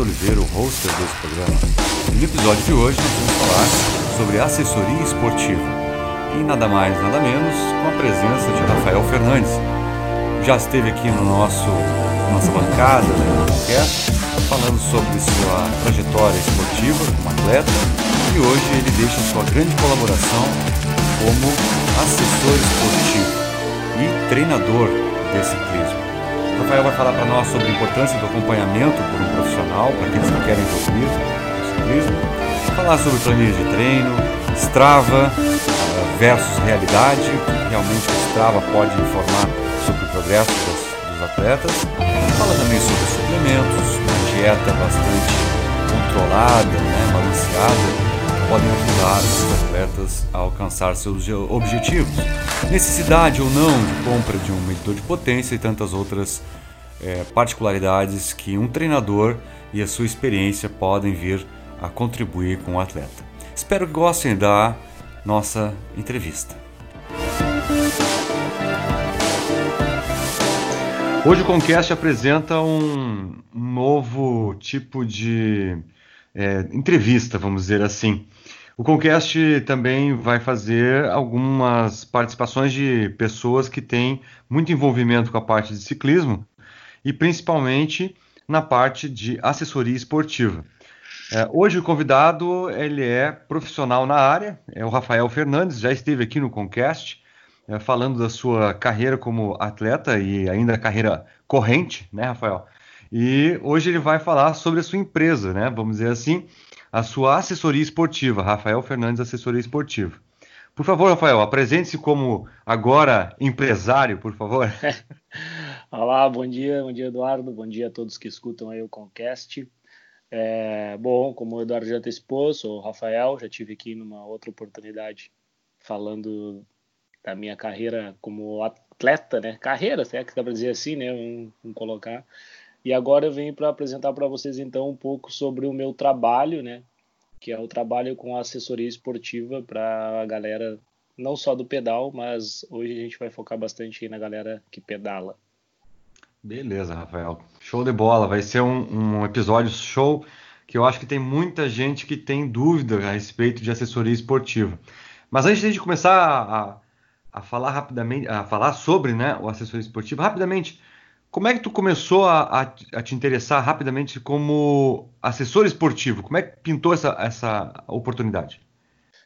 Oliveira, o hoster desse programa. No episódio de hoje vamos falar sobre assessoria esportiva. E nada mais, nada menos, com a presença de Rafael Fernandes. Já esteve aqui no nosso nossa bancada do podcast, falando sobre sua trajetória esportiva como atleta e hoje ele deixa sua grande colaboração como assessor esportivo e treinador de ciclismo. O Rafael vai falar para nós sobre a importância do acompanhamento por um profissional para aqueles que querem evoluir no ciclismo, falar sobre planilha de treino, Strava eh, versus realidade, realmente o Strava pode informar sobre o progresso das, dos atletas, fala também sobre suplementos, uma dieta bastante controlada, né, balanceada, podem ajudar os atletas a alcançar seus objetivos. Necessidade ou não de compra de um medidor de potência e tantas outras é, particularidades que um treinador e a sua experiência podem vir a contribuir com o atleta. Espero que gostem da nossa entrevista. Hoje o Concast apresenta um novo tipo de é, entrevista, vamos dizer assim. O Concast também vai fazer algumas participações de pessoas que têm muito envolvimento com a parte de ciclismo e principalmente na parte de assessoria esportiva. É, hoje o convidado ele é profissional na área, é o Rafael Fernandes, já esteve aqui no Concast é, falando da sua carreira como atleta e ainda carreira corrente, né, Rafael? E hoje ele vai falar sobre a sua empresa, né? Vamos dizer assim, a sua assessoria esportiva, Rafael Fernandes Assessoria Esportiva. Por favor, Rafael, apresente-se como agora empresário, por favor. Olá, bom dia, bom dia, Eduardo, bom dia a todos que escutam aí o Concast. É, bom, como o Eduardo já antecipou, sou o Rafael, já tive aqui numa outra oportunidade falando da minha carreira como atleta, né? Carreira, se é que dá para dizer assim, né? Vamos, colocar. E agora eu venho para apresentar para vocês então um pouco sobre o meu trabalho, né? Que é o trabalho com assessoria esportiva para a galera não só do pedal, mas hoje a gente vai focar bastante na galera que pedala. Beleza, Rafael. Show de bola. Vai ser um, um episódio show que eu acho que tem muita gente que tem dúvida a respeito de assessoria esportiva. Mas antes de começar a, a falar rapidamente, a falar sobre né, o assessoria esportiva, rapidamente, como é que tu começou a, a, a, te interessar rapidamente como assessor esportivo? Como é que pintou essa, essa oportunidade?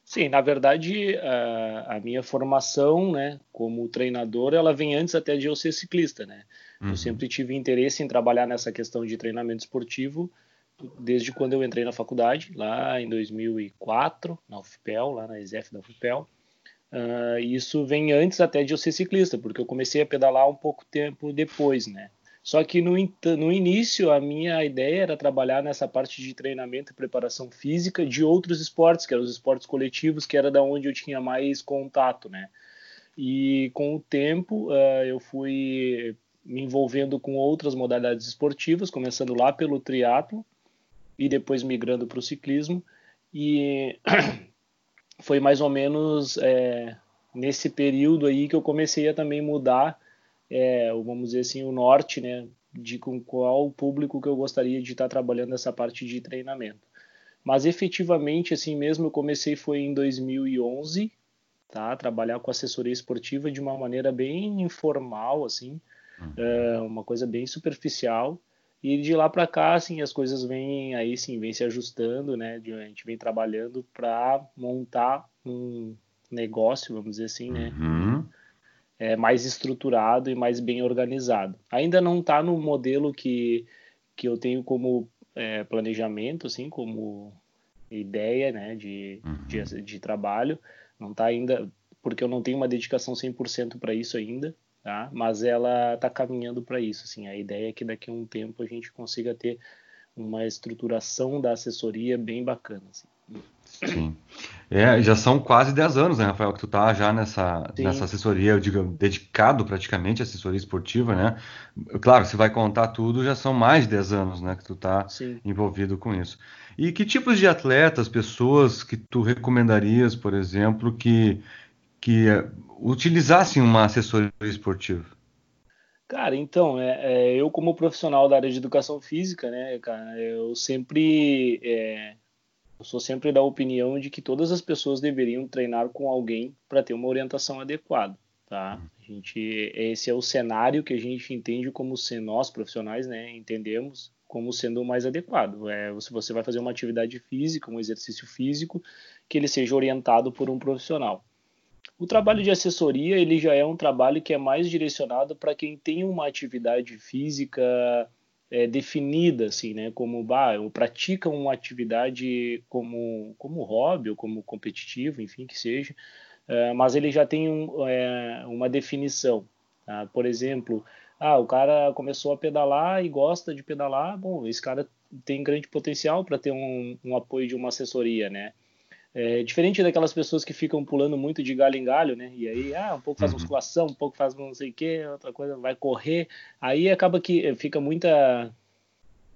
Sim, na verdade, a, a, minha formação, né, como treinador, ela vem antes até de eu ser ciclista, né? Uhum. Eu sempre tive interesse em trabalhar nessa questão de treinamento esportivo desde quando eu entrei na faculdade, lá em 2004, na UFPEL, lá na ESF da UFPEL. Uh, isso vem antes até de eu ser ciclista, porque eu comecei a pedalar um pouco tempo depois, né? Só que no, no início a minha ideia era trabalhar nessa parte de treinamento e preparação física de outros esportes, que eram os esportes coletivos, que era da onde eu tinha mais contato, né? E com o tempo uh, eu fui me envolvendo com outras modalidades esportivas, começando lá pelo triatlo e depois migrando para o ciclismo. E foi mais ou menos é, nesse período aí que eu comecei a também mudar, é, vamos dizer assim, o norte, né, de com qual público que eu gostaria de estar trabalhando nessa parte de treinamento. Mas efetivamente, assim mesmo, eu comecei foi em 2011, tá, trabalhar com assessoria esportiva de uma maneira bem informal, assim, uhum. é, uma coisa bem superficial. E de lá para cá, assim, as coisas vêm aí sim, vem se ajustando, né? A gente vem trabalhando para montar um negócio, vamos dizer assim, né? Uhum. É, mais estruturado e mais bem organizado. Ainda não está no modelo que, que eu tenho como é, planejamento, assim, como ideia, né, de, uhum. de, de trabalho. Não está ainda, porque eu não tenho uma dedicação 100% para isso ainda tá? Mas ela está caminhando para isso, assim. A ideia é que daqui a um tempo a gente consiga ter uma estruturação da assessoria bem bacana, assim. Sim. É, já são quase 10 anos, né, Rafael, que tu tá já nessa, nessa assessoria, eu digo, dedicado praticamente à assessoria esportiva, né? Claro, se vai contar tudo, já são mais de 10 anos, né, que tu tá Sim. envolvido com isso. E que tipos de atletas, pessoas que tu recomendarias, por exemplo, que, que utilizassem uma assessoria esportiva? Cara, então, é, é, eu como profissional da área de educação física, né, cara, eu sempre, é, eu sou sempre da opinião de que todas as pessoas deveriam treinar com alguém para ter uma orientação adequada, tá? A gente, esse é o cenário que a gente entende como se nós profissionais, né, entendemos como sendo o mais adequado. É, se você vai fazer uma atividade física, um exercício físico, que ele seja orientado por um profissional. O trabalho de assessoria ele já é um trabalho que é mais direcionado para quem tem uma atividade física é, definida, assim, né? Como bah, ou pratica uma atividade como como hobby ou como competitivo, enfim, que seja, é, mas ele já tem um, é, uma definição. Tá? Por exemplo, ah, o cara começou a pedalar e gosta de pedalar, bom, esse cara tem grande potencial para ter um, um apoio de uma assessoria, né? É, diferente daquelas pessoas que ficam pulando muito de galho em galho, né? E aí, ah, um pouco faz uhum. musculação, um pouco faz não sei o que, outra coisa vai correr. Aí acaba que fica muita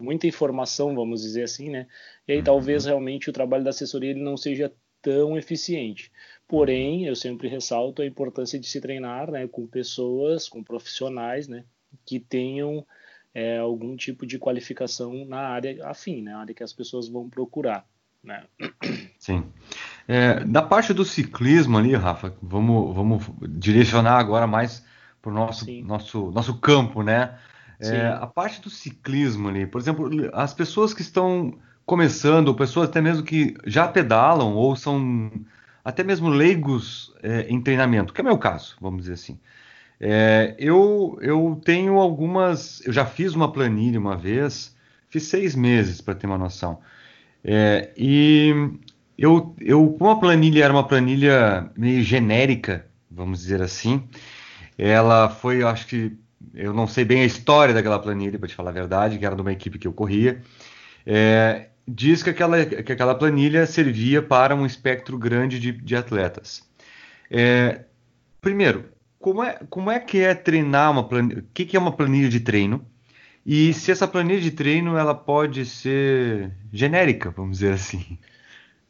muita informação, vamos dizer assim, né? E aí talvez uhum. realmente o trabalho da assessoria ele não seja tão eficiente. Porém, eu sempre ressalto a importância de se treinar, né, com pessoas, com profissionais, né, que tenham é, algum tipo de qualificação na área afim, na né, área que as pessoas vão procurar. Né? Sim. É, da parte do ciclismo ali, Rafa, vamos, vamos direcionar agora mais para o nosso, nosso, nosso campo, né? É, a parte do ciclismo ali, por exemplo, as pessoas que estão começando, ou pessoas até mesmo que já pedalam ou são até mesmo leigos é, em treinamento, que é o meu caso, vamos dizer assim. É, eu, eu tenho algumas. Eu já fiz uma planilha uma vez, fiz seis meses para ter uma noção. É, e eu, eu, como a planilha era uma planilha meio genérica, vamos dizer assim, ela foi, acho que, eu não sei bem a história daquela planilha, para te falar a verdade, que era de uma equipe que eu corria. É, diz que aquela, que aquela planilha servia para um espectro grande de, de atletas. É, primeiro, como é, como é que é treinar uma planilha? O que, que é uma planilha de treino? E se essa planilha de treino ela pode ser genérica, vamos dizer assim?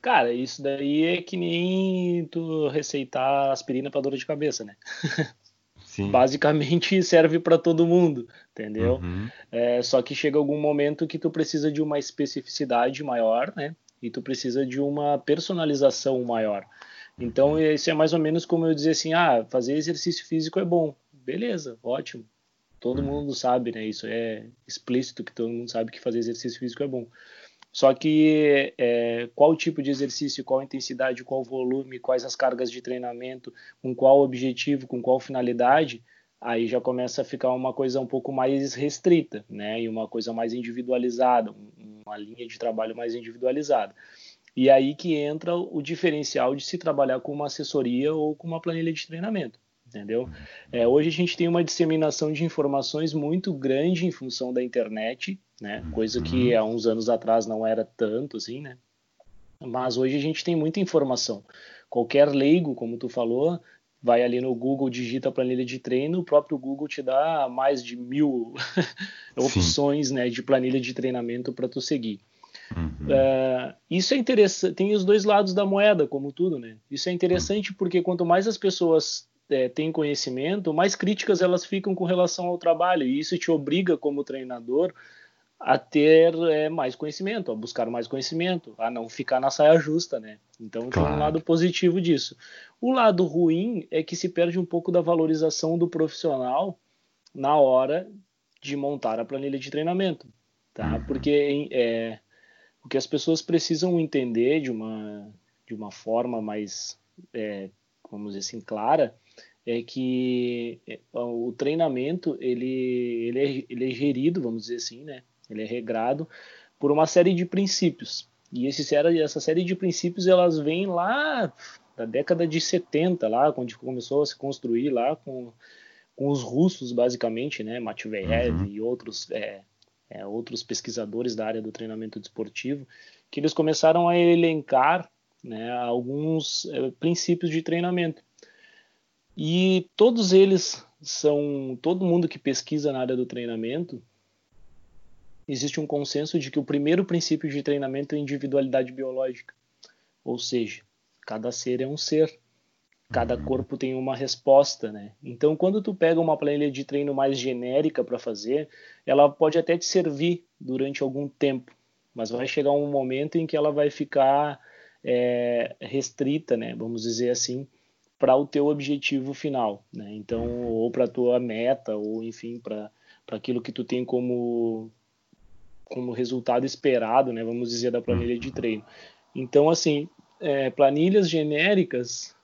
Cara, isso daí é que nem tu receitar aspirina para dor de cabeça, né? Sim. Basicamente serve para todo mundo, entendeu? Uhum. É, só que chega algum momento que tu precisa de uma especificidade maior, né? E tu precisa de uma personalização maior. Então, uhum. isso é mais ou menos como eu dizer assim: ah, fazer exercício físico é bom. Beleza, ótimo. Todo uhum. mundo sabe, né? Isso é explícito que todo mundo sabe que fazer exercício físico é bom. Só que é, qual tipo de exercício, qual intensidade, qual volume, quais as cargas de treinamento, com qual objetivo, com qual finalidade, aí já começa a ficar uma coisa um pouco mais restrita, né? E uma coisa mais individualizada, uma linha de trabalho mais individualizada. E aí que entra o diferencial de se trabalhar com uma assessoria ou com uma planilha de treinamento entendeu? É, hoje a gente tem uma disseminação de informações muito grande em função da internet, né? Coisa que há uns anos atrás não era tanto assim, né? Mas hoje a gente tem muita informação. Qualquer leigo, como tu falou, vai ali no Google, digita a planilha de treino, o próprio Google te dá mais de mil opções né, de planilha de treinamento para tu seguir. Uhum. Uh, isso é interessante, tem os dois lados da moeda, como tudo, né? Isso é interessante porque quanto mais as pessoas é, têm conhecimento, mais críticas elas ficam com relação ao trabalho, e isso te obriga, como treinador, a ter é, mais conhecimento, a buscar mais conhecimento, a não ficar na saia justa, né? Então claro. tem um lado positivo disso. O lado ruim é que se perde um pouco da valorização do profissional na hora de montar a planilha de treinamento, tá? Uhum. Porque é, o que as pessoas precisam entender de uma de uma forma mais, é, vamos dizer assim, clara, é que é, o treinamento ele, ele, é, ele é gerido, vamos dizer assim, né? Ele é regrado por uma série de princípios. E esse, essa série de princípios elas vêm lá da década de 70, lá quando começou a se construir lá com, com os russos, basicamente, né? Matveev uhum. e outros, é, é, outros pesquisadores da área do treinamento desportivo, que eles começaram a elencar né, alguns é, princípios de treinamento. E todos eles são, todo mundo que pesquisa na área do treinamento, existe um consenso de que o primeiro princípio de treinamento é individualidade biológica. Ou seja, cada ser é um ser. Cada uhum. corpo tem uma resposta, né? Então, quando tu pega uma planilha de treino mais genérica para fazer, ela pode até te servir durante algum tempo, mas vai chegar um momento em que ela vai ficar é, restrita, né? Vamos dizer assim, para o teu objetivo final, né? Então, ou para a tua meta, ou enfim, para aquilo que tu tem como como resultado esperado, né? Vamos dizer da planilha de treino. Então, assim, é, planilhas genéricas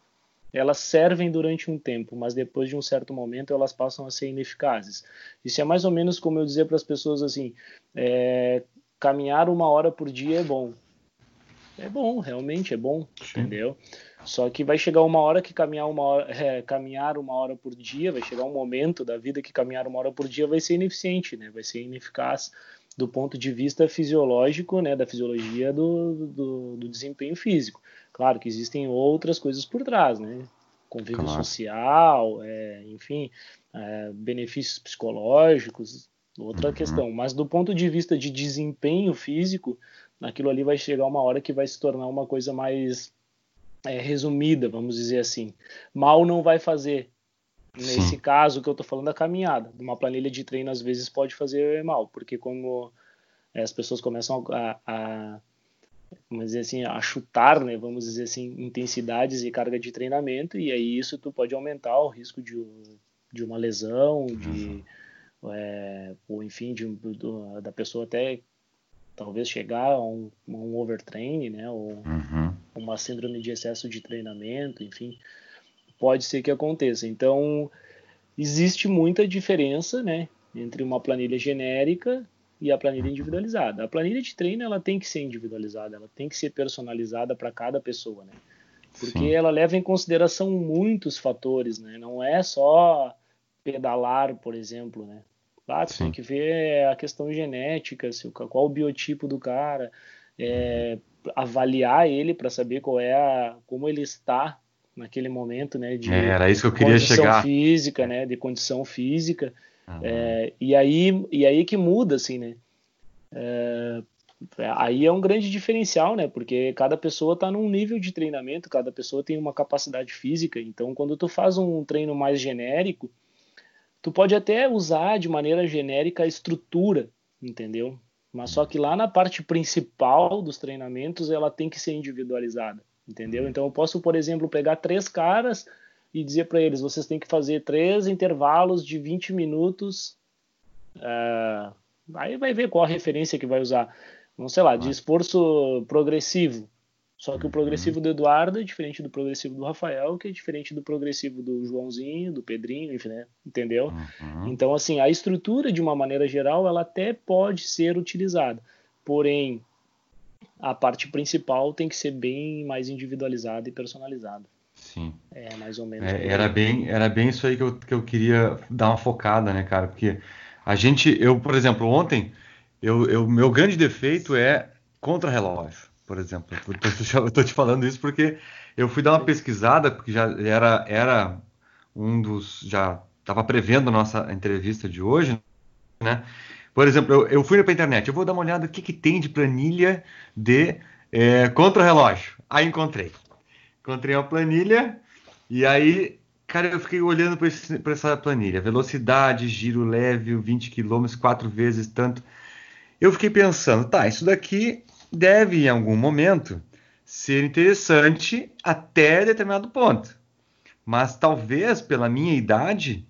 elas servem durante um tempo, mas depois de um certo momento elas passam a ser ineficazes. Isso é mais ou menos como eu dizer para as pessoas assim: é, caminhar uma hora por dia é bom. É bom, realmente é bom, Sim. entendeu? Só que vai chegar uma hora que caminhar uma hora, é, caminhar uma hora por dia, vai chegar um momento da vida que caminhar uma hora por dia vai ser ineficiente, né? Vai ser ineficaz do ponto de vista fisiológico, né? Da fisiologia do, do, do desempenho físico. Claro que existem outras coisas por trás, né? Convívio claro. social, é, enfim, é, benefícios psicológicos, outra uhum. questão. Mas do ponto de vista de desempenho físico, aquilo ali vai chegar uma hora que vai se tornar uma coisa mais é, resumida, vamos dizer assim. Mal não vai fazer. Nesse Sim. caso que eu estou falando da caminhada, uma planilha de treino às vezes pode fazer mal, porque como é, as pessoas começam a, a vamos dizer assim, a chutar, né, vamos dizer assim, intensidades e carga de treinamento, e aí isso tu pode aumentar o risco de, de uma lesão, de, uhum. é, ou enfim, de, do, da pessoa até talvez chegar a um, um overtraining, né, ou uhum. uma síndrome de excesso de treinamento, enfim, pode ser que aconteça. Então, existe muita diferença, né, entre uma planilha genérica e a planilha individualizada. A planilha de treino ela tem que ser individualizada, ela tem que ser personalizada para cada pessoa, né? Porque Sim. ela leva em consideração muitos fatores, né? Não é só pedalar, por exemplo, né? Lá tem que ver a questão genética, se, qual o biotipo do cara, é, avaliar ele para saber qual é a, como ele está naquele momento, né? De é, era isso que eu queria chegar. física, né? De condição física. É, e, aí, e aí que muda, assim, né? Aí é um grande diferencial, né? Porque cada pessoa está num nível de treinamento, cada pessoa tem uma capacidade física. Então, quando tu faz um treino mais genérico, tu pode até usar de maneira genérica a estrutura, entendeu? Mas só que lá na parte principal dos treinamentos ela tem que ser individualizada, entendeu? Então eu posso, por exemplo, pegar três caras e dizer para eles: vocês têm que fazer três intervalos de 20 minutos. Uh, aí vai ver qual a referência que vai usar. Não sei lá, de esforço progressivo. Só que o progressivo do Eduardo é diferente do progressivo do Rafael, que é diferente do progressivo do Joãozinho, do Pedrinho, enfim, né? Entendeu? Uhum. Então, assim, a estrutura, de uma maneira geral, ela até pode ser utilizada. Porém, a parte principal tem que ser bem mais individualizada e personalizada. Sim. É, mais ou menos. É, era, bem, era bem isso aí que eu, que eu queria dar uma focada, né, cara? Porque a gente, eu, por exemplo, ontem, eu, eu meu grande defeito é contra-relógio, por exemplo. Eu tô te falando isso porque eu fui dar uma pesquisada, porque já era, era um dos. Já estava prevendo a nossa entrevista de hoje, né? Por exemplo, eu, eu fui para a internet, eu vou dar uma olhada o que, que tem de planilha de é, contra-relógio. Aí encontrei encontrei uma planilha e aí, cara, eu fiquei olhando para essa planilha. Velocidade, giro leve, 20 km, quatro vezes tanto. Eu fiquei pensando, tá, isso daqui deve em algum momento ser interessante até determinado ponto. Mas talvez pela minha idade,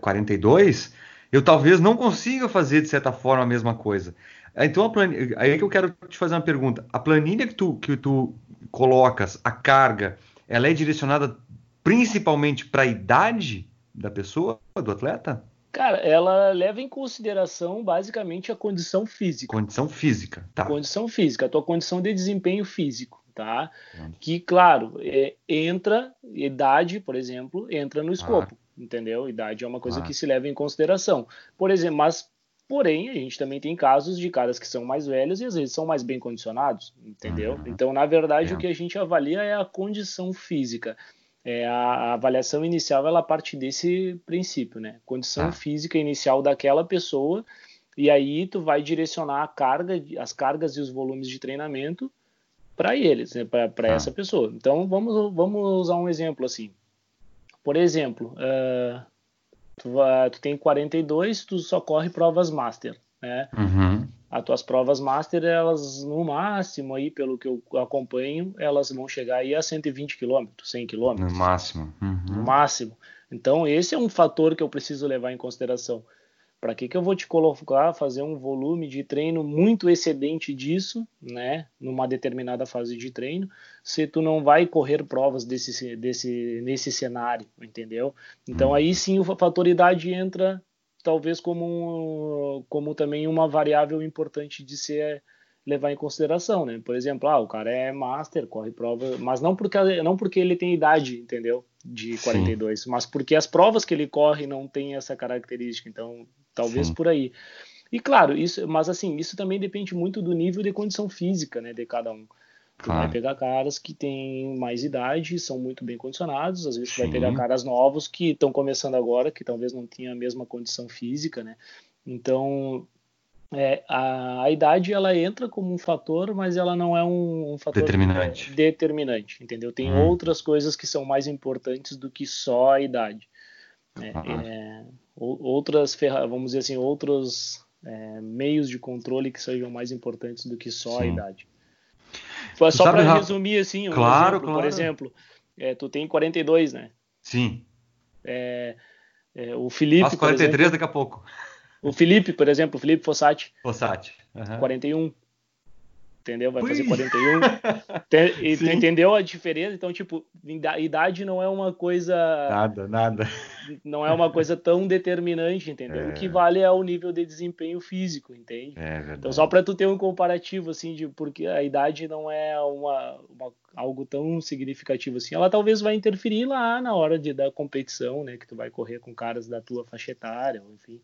42, eu talvez não consiga fazer de certa forma a mesma coisa. Então, planilha, aí que eu quero te fazer uma pergunta. A planilha que tu, que tu colocas, a carga, ela é direcionada principalmente para a idade da pessoa, do atleta? Cara, ela leva em consideração basicamente a condição física. Condição física, tá. Condição física, a tua condição de desempenho físico, tá? Hum. Que, claro, é, entra, idade, por exemplo, entra no escopo, ah. entendeu? Idade é uma coisa ah. que se leva em consideração. Por exemplo, mas Porém, a gente também tem casos de caras que são mais velhos e às vezes são mais bem condicionados, entendeu? Uhum. Então, na verdade, é. o que a gente avalia é a condição física. É, a, a, avaliação inicial ela parte desse princípio, né? Condição ah. física inicial daquela pessoa e aí tu vai direcionar a carga, as cargas e os volumes de treinamento para eles, né, para ah. essa pessoa. Então vamos, vamos usar um exemplo assim. Por exemplo, uh, tu, uh, tu tem 42, tu só corre provas master, né? Uhum. As tuas provas master, elas no máximo aí, pelo que eu acompanho, elas vão chegar aí a 120 km, 100 km. No máximo. Uhum. No máximo. Então esse é um fator que eu preciso levar em consideração. Para que, que eu vou te colocar, fazer um volume de treino muito excedente disso, né, numa determinada fase de treino, se tu não vai correr provas desse, desse, nesse cenário, entendeu? Então aí uhum. sim o fator idade entra talvez como, como também uma variável importante de ser levar em consideração, né? Por exemplo, ah, o cara é master, corre prova, mas não porque, não porque ele tem idade, entendeu? De 42, Sim. mas porque as provas que ele corre não têm essa característica. Então, Talvez Sim. por aí. E claro, isso, mas assim, isso também depende muito do nível de condição física, né, de cada um. Tu claro. vai pegar caras que têm mais idade, são muito bem condicionados, às vezes tu vai pegar caras novos que estão começando agora, que talvez não tenham a mesma condição física, né? Então, é, a, a, idade ela entra como um fator, mas ela não é um, um fator determinante. É, determinante, entendeu? Tem hum. outras coisas que são mais importantes do que só a idade. É, é, outras vamos dizer assim, outros é, meios de controle que sejam mais importantes do que só Sim. a idade. Só para resumir assim, um claro, exemplo, claro. por exemplo, é, tu tem 42, né? Sim. É, é, o Felipe. Faço 43 exemplo, daqui a pouco. O Felipe, por exemplo, o Felipe Fossati. Fossati. Uhum. 41 entendeu? Vai Ui. fazer 41. e tu entendeu a diferença? Então, tipo, idade não é uma coisa. Nada, nada. Não é uma coisa tão determinante, entendeu? É. O que vale é o nível de desempenho físico, entende? É verdade. Então, só para tu ter um comparativo, assim, de porque a idade não é uma, uma, algo tão significativo assim. Ela talvez vai interferir lá na hora de, da competição, né? Que tu vai correr com caras da tua faixa etária, enfim.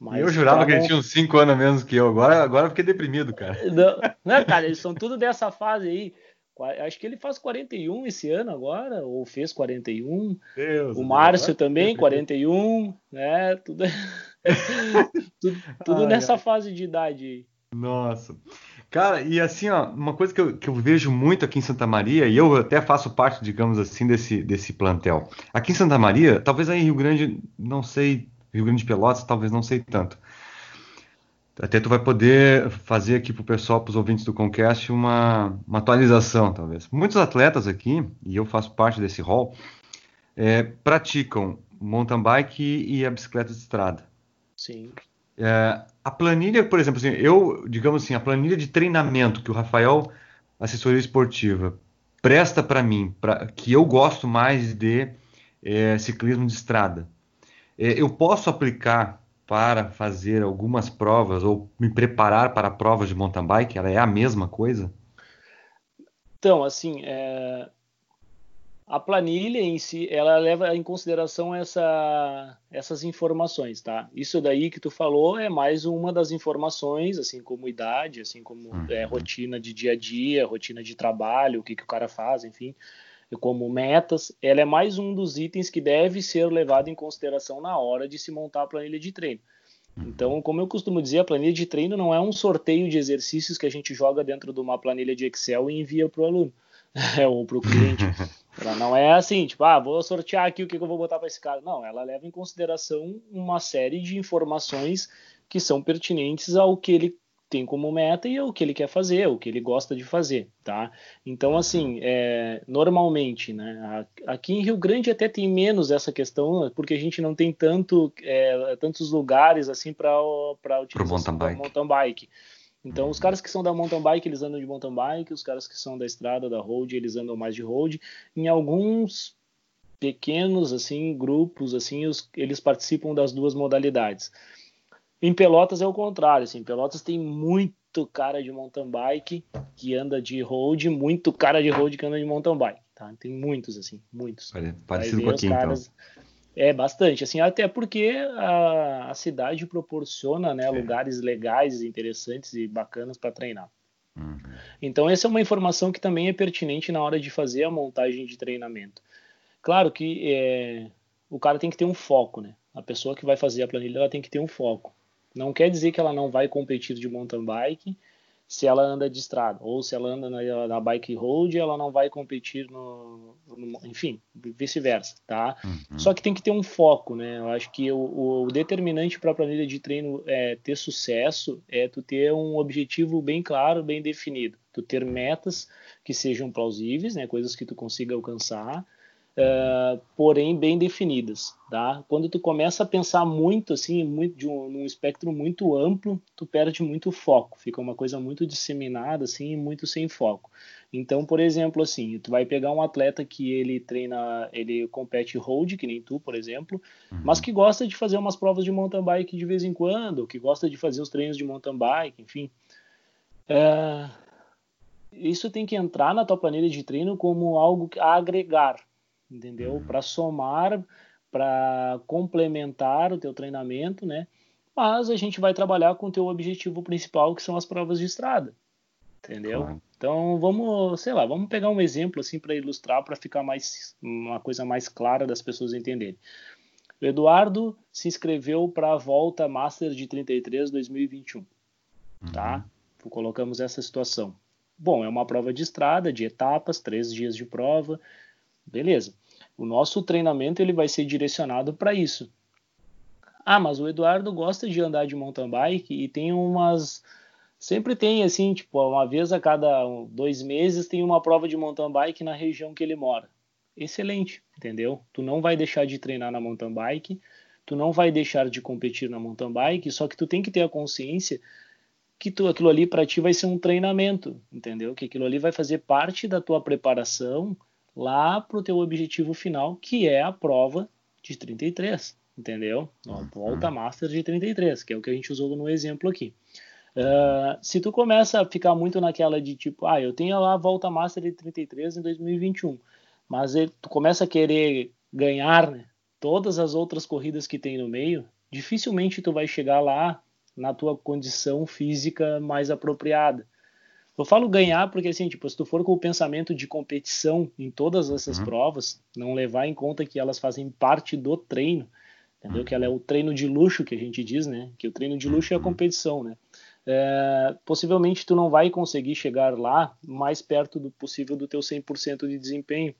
Mas eu jurava que ele tinha uns 5 anos menos que eu. Agora, agora eu fiquei deprimido, cara. Não, não, cara, eles são tudo dessa fase aí. Acho que ele faz 41 esse ano agora, ou fez 41. Deus o Márcio Deus. também, 41, né? Tudo, tudo, tudo nessa fase de idade aí. Nossa. Cara, e assim, ó, uma coisa que eu, que eu vejo muito aqui em Santa Maria, e eu até faço parte, digamos assim, desse, desse plantel. Aqui em Santa Maria, talvez aí em Rio Grande, não sei Rio Grande de Pelotas, talvez não sei tanto. Até tu vai poder fazer aqui para o pessoal, para os ouvintes do Concast, uma, uma, atualização, talvez. Muitos atletas aqui, e eu faço parte desse rol, é, praticam mountain bike e a bicicleta de estrada. Sim. É, a planilha, por exemplo, assim, eu, digamos assim, a planilha de treinamento que o Rafael, assessoria esportiva, presta para mim, pra, que eu gosto mais de é, ciclismo de estrada, eu posso aplicar para fazer algumas provas ou me preparar para provas de mountain bike? Ela é a mesma coisa? Então, assim, é... a planilha em si, ela leva em consideração essa... essas informações, tá? Isso daí que tu falou é mais uma das informações, assim como idade, assim como uhum. é, rotina de dia a dia, rotina de trabalho, o que, que o cara faz, enfim como metas, ela é mais um dos itens que deve ser levado em consideração na hora de se montar a planilha de treino. Uhum. Então, como eu costumo dizer, a planilha de treino não é um sorteio de exercícios que a gente joga dentro de uma planilha de Excel e envia para o aluno ou para o cliente. Ela não é assim, tipo, ah, vou sortear aqui o que eu vou botar para esse cara. Não, ela leva em consideração uma série de informações que são pertinentes ao que ele tem como meta e é o que ele quer fazer, é o que ele gosta de fazer, tá? Então, assim, é, normalmente, né, aqui em Rio Grande até tem menos essa questão, porque a gente não tem tanto, é, tantos lugares, assim, para utilizar mountain, mountain bike. Então, os caras que são da mountain bike, eles andam de mountain bike, os caras que são da estrada, da road, eles andam mais de road. Em alguns pequenos, assim, grupos, assim, os, eles participam das duas modalidades. Em Pelotas é o contrário, assim, Pelotas tem muito cara de mountain bike que anda de road, muito cara de road que anda de mountain bike, tá? Tem muitos, assim, muitos. Parecido com aqui, caras... então. É, bastante, assim, até porque a, a cidade proporciona, né, é. lugares legais, interessantes e bacanas para treinar. Uhum. Então, essa é uma informação que também é pertinente na hora de fazer a montagem de treinamento. Claro que é, o cara tem que ter um foco, né? A pessoa que vai fazer a planilha ela tem que ter um foco. Não quer dizer que ela não vai competir de mountain bike, se ela anda de estrada, ou se ela anda na, na bike road, ela não vai competir no, no enfim, vice-versa, tá? Uhum. Só que tem que ter um foco, né? Eu acho que o, o determinante para a planilha de treino é, ter sucesso é tu ter um objetivo bem claro, bem definido, tu ter metas que sejam plausíveis, né? Coisas que tu consiga alcançar uh, porém bem definidas, tá? Quando tu começa a pensar muito assim, muito de um, num espectro muito amplo, tu perde muito foco, fica uma coisa muito disseminada assim, muito sem foco. Então, por exemplo, assim, tu vai pegar um atleta que ele treina, ele compete road, que nem tu, por exemplo, uhum. mas que gosta de fazer umas provas de mountain bike de vez em quando, que gosta de fazer os treinos de mountain bike, enfim. É... Isso tem que entrar na tua planilha de treino como algo a agregar, entendeu? Para somar, para complementar o teu treinamento, né? Mas a gente vai trabalhar com o teu objetivo principal, que são as provas de estrada, entendeu? Claro. Então vamos, sei lá, vamos pegar um exemplo assim para ilustrar, para ficar mais uma coisa mais clara das pessoas entenderem. O Eduardo se inscreveu para a volta Master de 33 2021, tá? uhum. tá? Colocamos essa situação. Bom, é uma prova de estrada, de etapas, três dias de prova, beleza. O nosso treinamento ele vai ser direcionado para isso. Ah, mas o Eduardo gosta de andar de mountain bike e tem umas. Sempre tem, assim, tipo, uma vez a cada dois meses tem uma prova de mountain bike na região que ele mora. Excelente, entendeu? Tu não vai deixar de treinar na mountain bike, tu não vai deixar de competir na mountain bike, só que tu tem que ter a consciência que tu, aquilo ali para ti vai ser um treinamento, entendeu? Que aquilo ali vai fazer parte da tua preparação lá para o teu objetivo final, que é a prova de 33, entendeu? A volta master de 33, que é o que a gente usou no exemplo aqui. Uh, se tu começa a ficar muito naquela de tipo, ah, eu tenho lá a volta master de 33 em 2021, mas ele, tu começa a querer ganhar né, todas as outras corridas que tem no meio, dificilmente tu vai chegar lá na tua condição física mais apropriada. Eu falo ganhar porque, assim, tipo, se tu for com o pensamento de competição em todas essas uhum. provas, não levar em conta que elas fazem parte do treino, entendeu? Uhum. Que ela é o treino de luxo que a gente diz, né? Que o treino de luxo é a uhum. competição, né? É, possivelmente tu não vai conseguir chegar lá mais perto do possível do teu 100% de desempenho,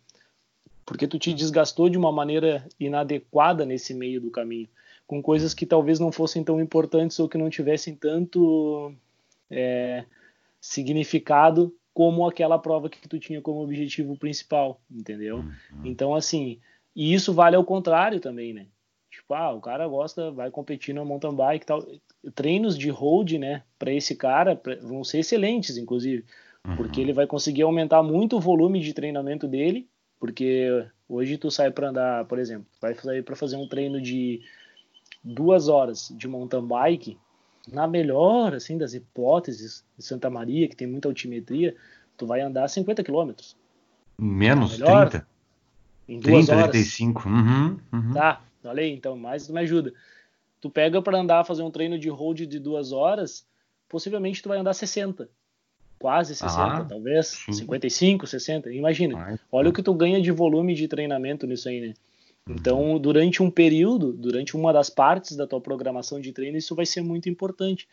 porque tu te desgastou de uma maneira inadequada nesse meio do caminho, com coisas que talvez não fossem tão importantes ou que não tivessem tanto... É, significado como aquela prova que tu tinha como objetivo principal, entendeu? Uhum. Então, assim, e isso vale ao contrário também, né? Tipo, ah, o cara gosta, vai competir no mountain bike e tal. Treinos de road, né, para esse cara vão ser excelentes, inclusive, uhum. porque ele vai conseguir aumentar muito o volume de treinamento dele, porque hoje tu sai para andar, por exemplo, vai sair para fazer um treino de duas horas de mountain bike, na melhor assim das hipóteses de Santa Maria, que tem muita altimetria, tu vai andar 50 quilômetros. Menos melhor, 30? Em duas 30, horas. 35. Uhum, uhum. Tá, olha aí, então, mais me ajuda. Tu pega para andar, fazer um treino de road de duas horas, possivelmente tu vai andar 60. Quase 60, ah, talvez. Sim. 55, 60. Imagina. Olha o que tu ganha de volume de treinamento nisso aí, né? Então, durante um período, durante uma das partes da tua programação de treino, isso vai ser muito importante.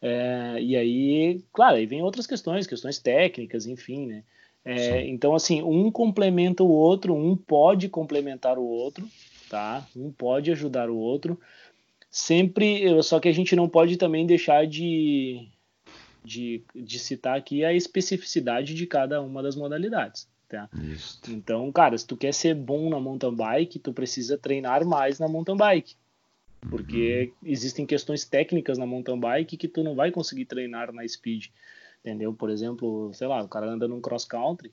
É, e aí, claro, aí vem outras questões, questões técnicas, enfim, né? É, então, assim, um complementa o outro, um pode complementar o outro, tá? Um pode ajudar o outro. Sempre, só que a gente não pode também deixar de, de, de citar aqui a especificidade de cada uma das modalidades. Tá? Então, cara, se tu quer ser bom na mountain bike, tu precisa treinar mais na mountain bike. Porque uhum. existem questões técnicas na mountain bike que tu não vai conseguir treinar na speed. Entendeu? Por exemplo, sei lá, o cara anda num cross country,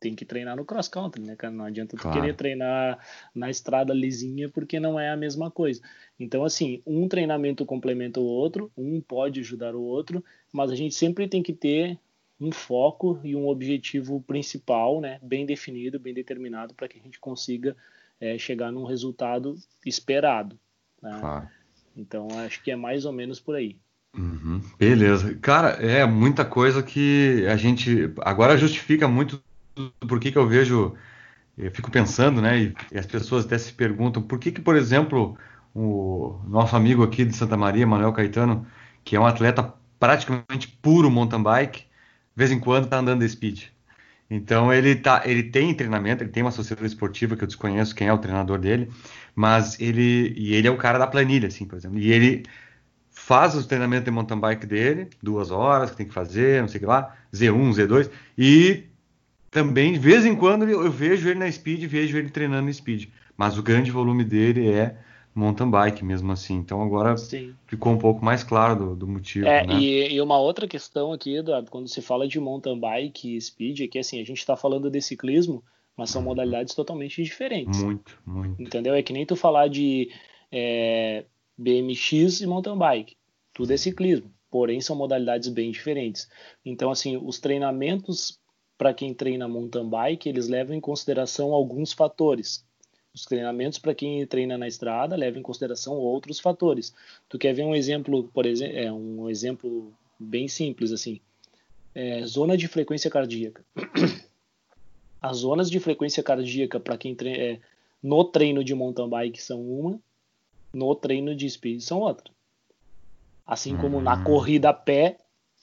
tem que treinar no cross country, né, cara? Não adianta claro. tu querer treinar na estrada lisinha porque não é a mesma coisa. Então, assim, um treinamento complementa o outro, um pode ajudar o outro, mas a gente sempre tem que ter um foco e um objetivo principal, né, bem definido, bem determinado, para que a gente consiga é, chegar num resultado esperado. Né? Claro. Então, acho que é mais ou menos por aí. Uhum. Beleza. Cara, é muita coisa que a gente agora justifica muito por que, que eu vejo, eu fico pensando, né, e, e as pessoas até se perguntam por que, que, por exemplo, o nosso amigo aqui de Santa Maria, Manuel Caetano, que é um atleta praticamente puro mountain bike, vez em quando tá andando de speed. Então ele tá, ele tem treinamento, ele tem uma associação esportiva que eu desconheço quem é o treinador dele, mas ele e ele é o cara da planilha, assim, por exemplo. E ele faz os treinamentos de mountain bike dele, duas horas que tem que fazer, não sei o que lá, Z1, Z2, e também de vez em quando eu vejo ele na speed, vejo ele treinando speed, mas o grande volume dele é mountain bike mesmo assim. Então agora Sim. ficou um pouco mais claro do, do motivo. É, né? e, e, uma outra questão aqui, Eduardo, quando se fala de mountain bike e speed, é que assim, a gente está falando de ciclismo, mas são uhum. modalidades totalmente diferentes. Muito, muito. Entendeu? É que nem tu falar de é, BMX e mountain bike. Tudo é ciclismo, porém são modalidades bem diferentes. Então, assim, os treinamentos para quem treina mountain bike, eles levam em consideração alguns fatores os treinamentos para quem treina na estrada levam em consideração outros fatores. Tu quer ver um exemplo, por exemplo, é um exemplo bem simples assim. É, zona de frequência cardíaca. As zonas de frequência cardíaca para quem treina é, no treino de mountain bike são uma, no treino de speed são outra. Assim como na hum. corrida a pé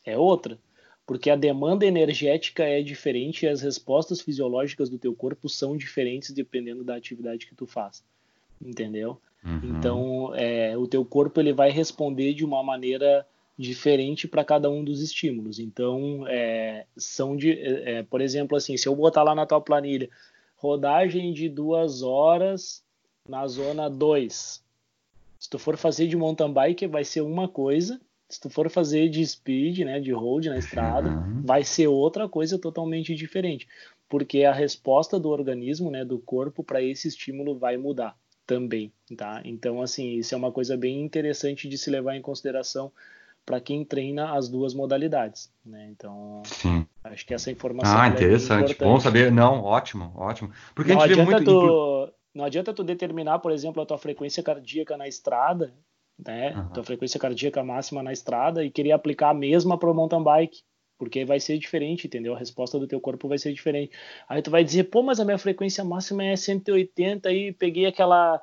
é outra porque a demanda energética é diferente e as respostas fisiológicas do teu corpo são diferentes dependendo da atividade que tu faz, entendeu? Uhum. Então, é, o teu corpo ele vai responder de uma maneira diferente para cada um dos estímulos. Então, é, são de, é, é, por exemplo, assim, se eu botar lá na tua planilha rodagem de duas horas na zona 2, se tu for fazer de mountain bike vai ser uma coisa se tu for fazer de speed, né, de road na estrada, uhum. vai ser outra coisa totalmente diferente, porque a resposta do organismo, né, do corpo para esse estímulo vai mudar também, tá? Então, assim, isso é uma coisa bem interessante de se levar em consideração para quem treina as duas modalidades, né? Então, Sim. acho que essa informação Ah, é interessante. É Bom saber. Não, ótimo, ótimo. Porque não a gente vê muito tu, não adianta tu determinar, por exemplo, a tua frequência cardíaca na estrada né? Uhum. Tua frequência cardíaca máxima na estrada e queria aplicar a mesma para o mountain bike, porque vai ser diferente, entendeu? A resposta do teu corpo vai ser diferente. Aí tu vai dizer, pô, mas a minha frequência máxima é 180 e peguei aquela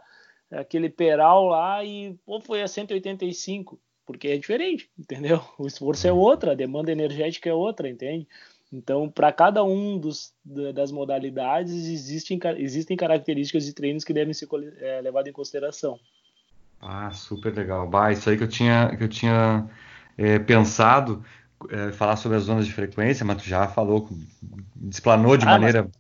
aquele peral lá e pô, foi a 185, porque é diferente, entendeu? O esforço é outro, a demanda energética é outra, entende? Então, para cada um dos, das modalidades, existem, existem características de treinos que devem ser é, levadas em consideração. Ah, super legal. Bah, isso aí que eu tinha, que eu tinha é, pensado é, falar sobre as zonas de frequência, mas tu já falou, explanou de ah, maneira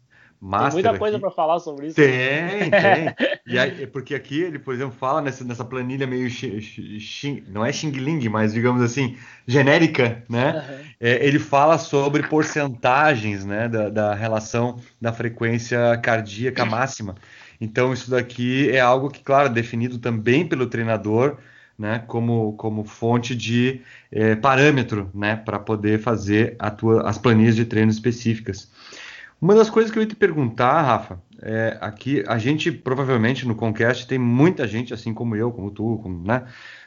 master. Tem muita coisa para falar sobre isso. Tem, tem. e aí, porque aqui ele, por exemplo, fala nessa, nessa planilha meio não é Xing Ling, mas digamos assim, genérica, né? Uhum. É, ele fala sobre porcentagens, né, da, da relação da frequência cardíaca máxima. Então, isso daqui é algo que, claro, é definido também pelo treinador, né, como, como fonte de é, parâmetro, né, para poder fazer tua, as planilhas de treino específicas. Uma das coisas que eu ia te perguntar, Rafa, é, aqui a gente provavelmente no Concast tem muita gente, assim como eu, como tu, como, né,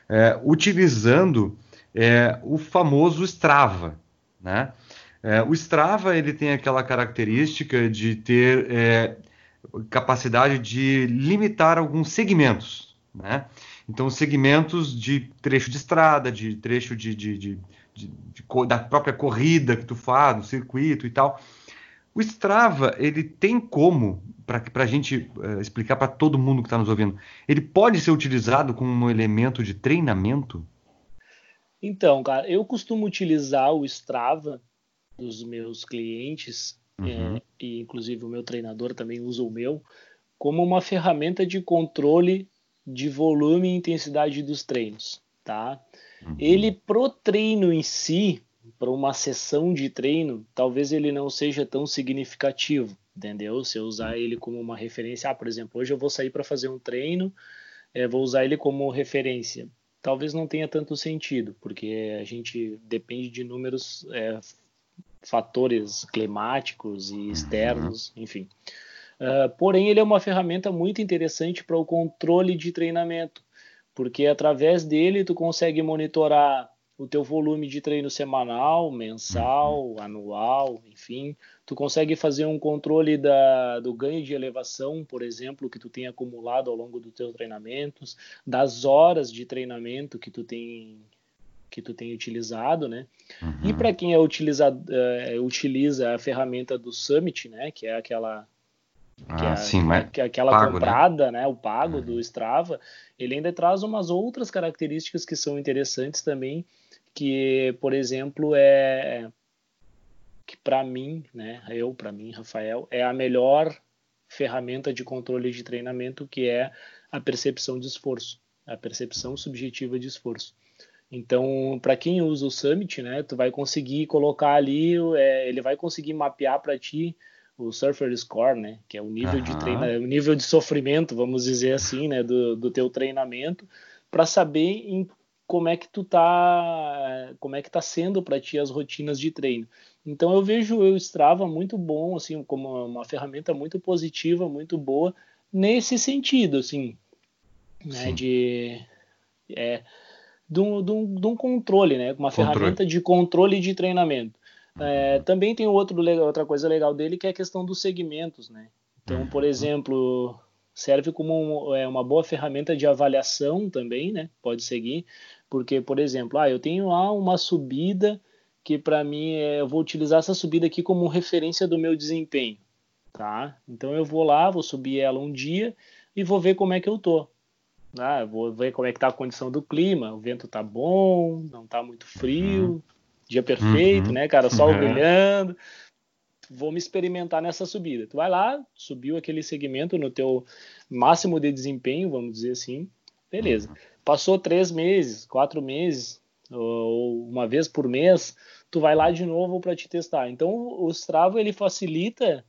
é, utilizando é, o famoso Strava, né? É, o Strava ele tem aquela característica de ter é, capacidade de limitar alguns segmentos, né? Então, segmentos de trecho de estrada, de trecho de, de, de, de, da própria corrida que tu faz, no circuito e tal. O Strava, ele tem como, para a gente uh, explicar para todo mundo que está nos ouvindo, ele pode ser utilizado como um elemento de treinamento? Então, cara, eu costumo utilizar o Strava dos meus clientes uhum. é, e inclusive o meu treinador também usa o meu, como uma ferramenta de controle de volume e intensidade dos treinos, tá? Uhum. Ele pro treino em si, para uma sessão de treino, talvez ele não seja tão significativo, entendeu? Se eu usar ele como uma referência, ah, por exemplo, hoje eu vou sair para fazer um treino, é, vou usar ele como referência. Talvez não tenha tanto sentido, porque a gente depende de números é, fatores climáticos e uhum. externos, uhum. enfim. Uh, porém, ele é uma ferramenta muito interessante para o controle de treinamento, porque através dele tu consegue monitorar o teu volume de treino semanal, mensal, uhum. anual, enfim. Tu consegue fazer um controle da, do ganho de elevação, por exemplo, que tu tem acumulado ao longo dos teus treinamentos, das horas de treinamento que tu tem que tu tem utilizado, né? Uhum. E para quem é utilizado, é, utiliza a ferramenta do Summit, né? Que é aquela que ah, é, sim, que é aquela pago, né? comprada, né? né? O pago uhum. do Strava, ele ainda traz umas outras características que são interessantes também, que, por exemplo, é que para mim, né? Eu, para mim, Rafael, é a melhor ferramenta de controle de treinamento, que é a percepção de esforço, a percepção subjetiva de esforço. Então, para quem usa o Summit, né, tu vai conseguir colocar ali, é, ele vai conseguir mapear para ti o Surfer Score, né, que é o nível uhum. de treino, o nível de sofrimento, vamos dizer assim, né, do, do teu treinamento, para saber em como é que tu tá, como é que tá sendo para ti as rotinas de treino. Então eu vejo o Strava muito bom, assim, como uma ferramenta muito positiva, muito boa nesse sentido, assim, né, de é, de um, de, um, de um controle, né, uma controle. ferramenta de controle de treinamento. É, também tem outro, outra coisa legal dele que é a questão dos segmentos, né? Então, por uhum. exemplo, serve como um, é, uma boa ferramenta de avaliação também, né? Pode seguir, porque, por exemplo, ah, eu tenho lá uma subida que para mim é, eu vou utilizar essa subida aqui como referência do meu desempenho, tá? Então eu vou lá, vou subir ela um dia e vou ver como é que eu tô. Ah, vou ver como é que tá a condição do clima, o vento tá bom, não tá muito frio, uhum. dia perfeito, uhum. né, cara, sol uhum. brilhando. Vou me experimentar nessa subida. Tu vai lá, subiu aquele segmento no teu máximo de desempenho, vamos dizer assim, beleza. Uhum. Passou três meses, quatro meses, ou uma vez por mês, tu vai lá de novo para te testar. Então o Strava ele facilita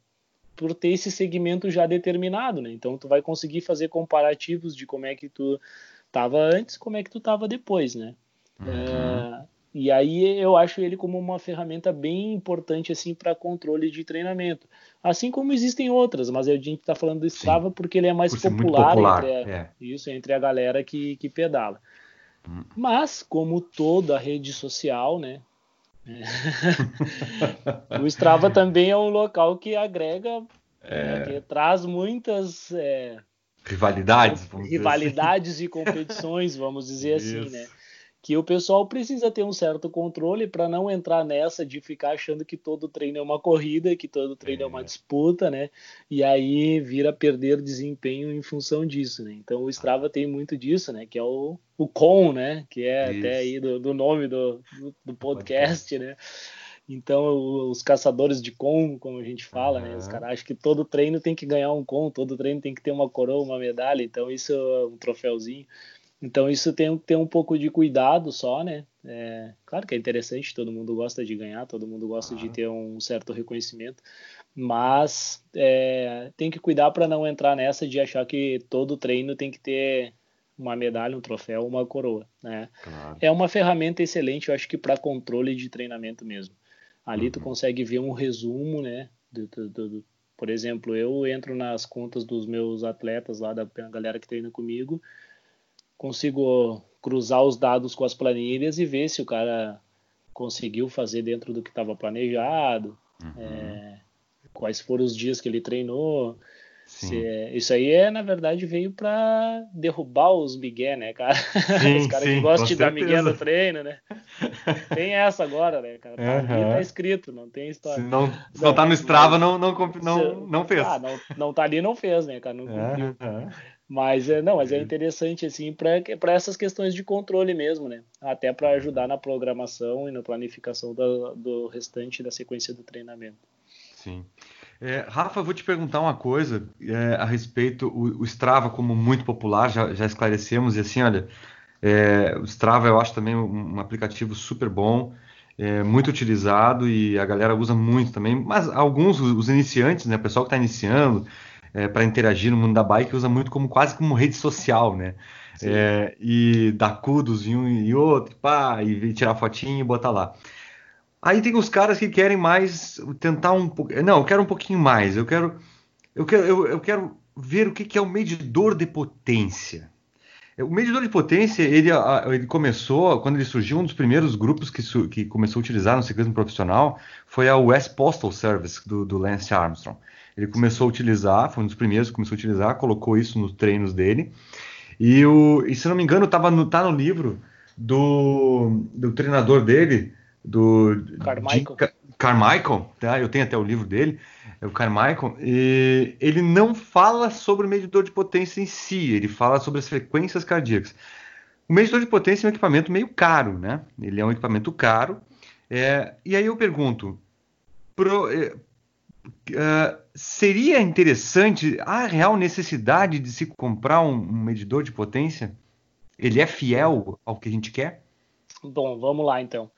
por ter esse segmento já determinado, né? Então tu vai conseguir fazer comparativos de como é que tu estava antes, como é que tu estava depois, né? Uhum. É, e aí eu acho ele como uma ferramenta bem importante assim para controle de treinamento. Assim como existem outras, mas a gente está falando do Strava Sim, porque ele é mais popular, popular, entre a, é. isso entre a galera que, que pedala. Hum. Mas como toda rede social, né? O Strava também é um local que agrega, é... né, que traz muitas é, rivalidades, rivalidades assim. e competições, vamos dizer Isso. assim, né? Que o pessoal precisa ter um certo controle para não entrar nessa de ficar achando que todo treino é uma corrida, que todo treino é, é uma disputa, né? E aí vira perder desempenho em função disso, né? Então o Strava tem muito disso, né? Que é o, o com, né? Que é Isso. até aí do, do nome do, do, podcast, né? Então, os caçadores de com, como a gente fala, uhum. né? Os caras acham que todo treino tem que ganhar um com, todo treino tem que ter uma coroa, uma medalha. Então, isso é um troféuzinho. Então isso tem que ter um pouco de cuidado só, né? É, claro que é interessante, todo mundo gosta de ganhar, todo mundo gosta de ter um certo reconhecimento, mas é, tem que cuidar para não entrar nessa de achar que todo treino tem que ter uma medalha, um troféu, uma coroa, né? Claro. É uma ferramenta excelente, eu acho que para controle de treinamento mesmo. Ali uhum. tu consegue ver um resumo, né? Do, do, do, por exemplo, eu entro nas contas dos meus atletas lá da galera que treina comigo consigo cruzar os dados com as planilhas e ver se o cara conseguiu fazer dentro do que estava planejado, uhum. é, quais foram os dias que ele treinou. É, isso aí é, na verdade, veio para derrubar os migué, né, cara? Sim, os caras que gostam de dar migué no treino, né? Tem essa agora, né, cara? Tá, uhum. tá escrito, não tem história. Se não, se não, não tá no Strava, não, não, não, não fez. Ah, não, não tá ali, não fez, né, cara? Não. Uhum. Mas é, não, mas é interessante assim para essas questões de controle mesmo, né? Até para ajudar na programação e na planificação do, do restante da sequência do treinamento. Sim. É, Rafa, vou te perguntar uma coisa é, a respeito o, o, Strava como muito popular, já, já esclarecemos e assim, olha, é, o Strava eu acho também um, um aplicativo super bom, é, muito utilizado e a galera usa muito também, mas alguns os iniciantes, né, o pessoal que está iniciando é, para interagir no mundo da bike usa muito como quase como rede social, né? É, e dá cudos em um e outro, pá, e tirar fotinho e botar lá. Aí tem os caras que querem mais tentar um pouco. Não, eu quero um pouquinho mais. Eu quero, eu quero, eu, eu quero ver o que, que é o medidor de potência. O medidor de potência, ele, ele começou, quando ele surgiu, um dos primeiros grupos que, que começou a utilizar no ciclismo profissional foi a US Postal Service, do, do Lance Armstrong. Ele começou a utilizar, foi um dos primeiros que começou a utilizar, colocou isso nos treinos dele. E, o, e se não me engano, tava no, tá no livro do, do treinador dele, do Carmichael. De, Carmichael, tá? Eu tenho até o livro dele, é o Carmichael, e ele não fala sobre o medidor de potência em si, ele fala sobre as frequências cardíacas. O medidor de potência é um equipamento meio caro, né? Ele é um equipamento caro. É, e aí eu pergunto, pro, é, uh, seria interessante a real necessidade de se comprar um, um medidor de potência? Ele é fiel ao que a gente quer? Bom, vamos lá então.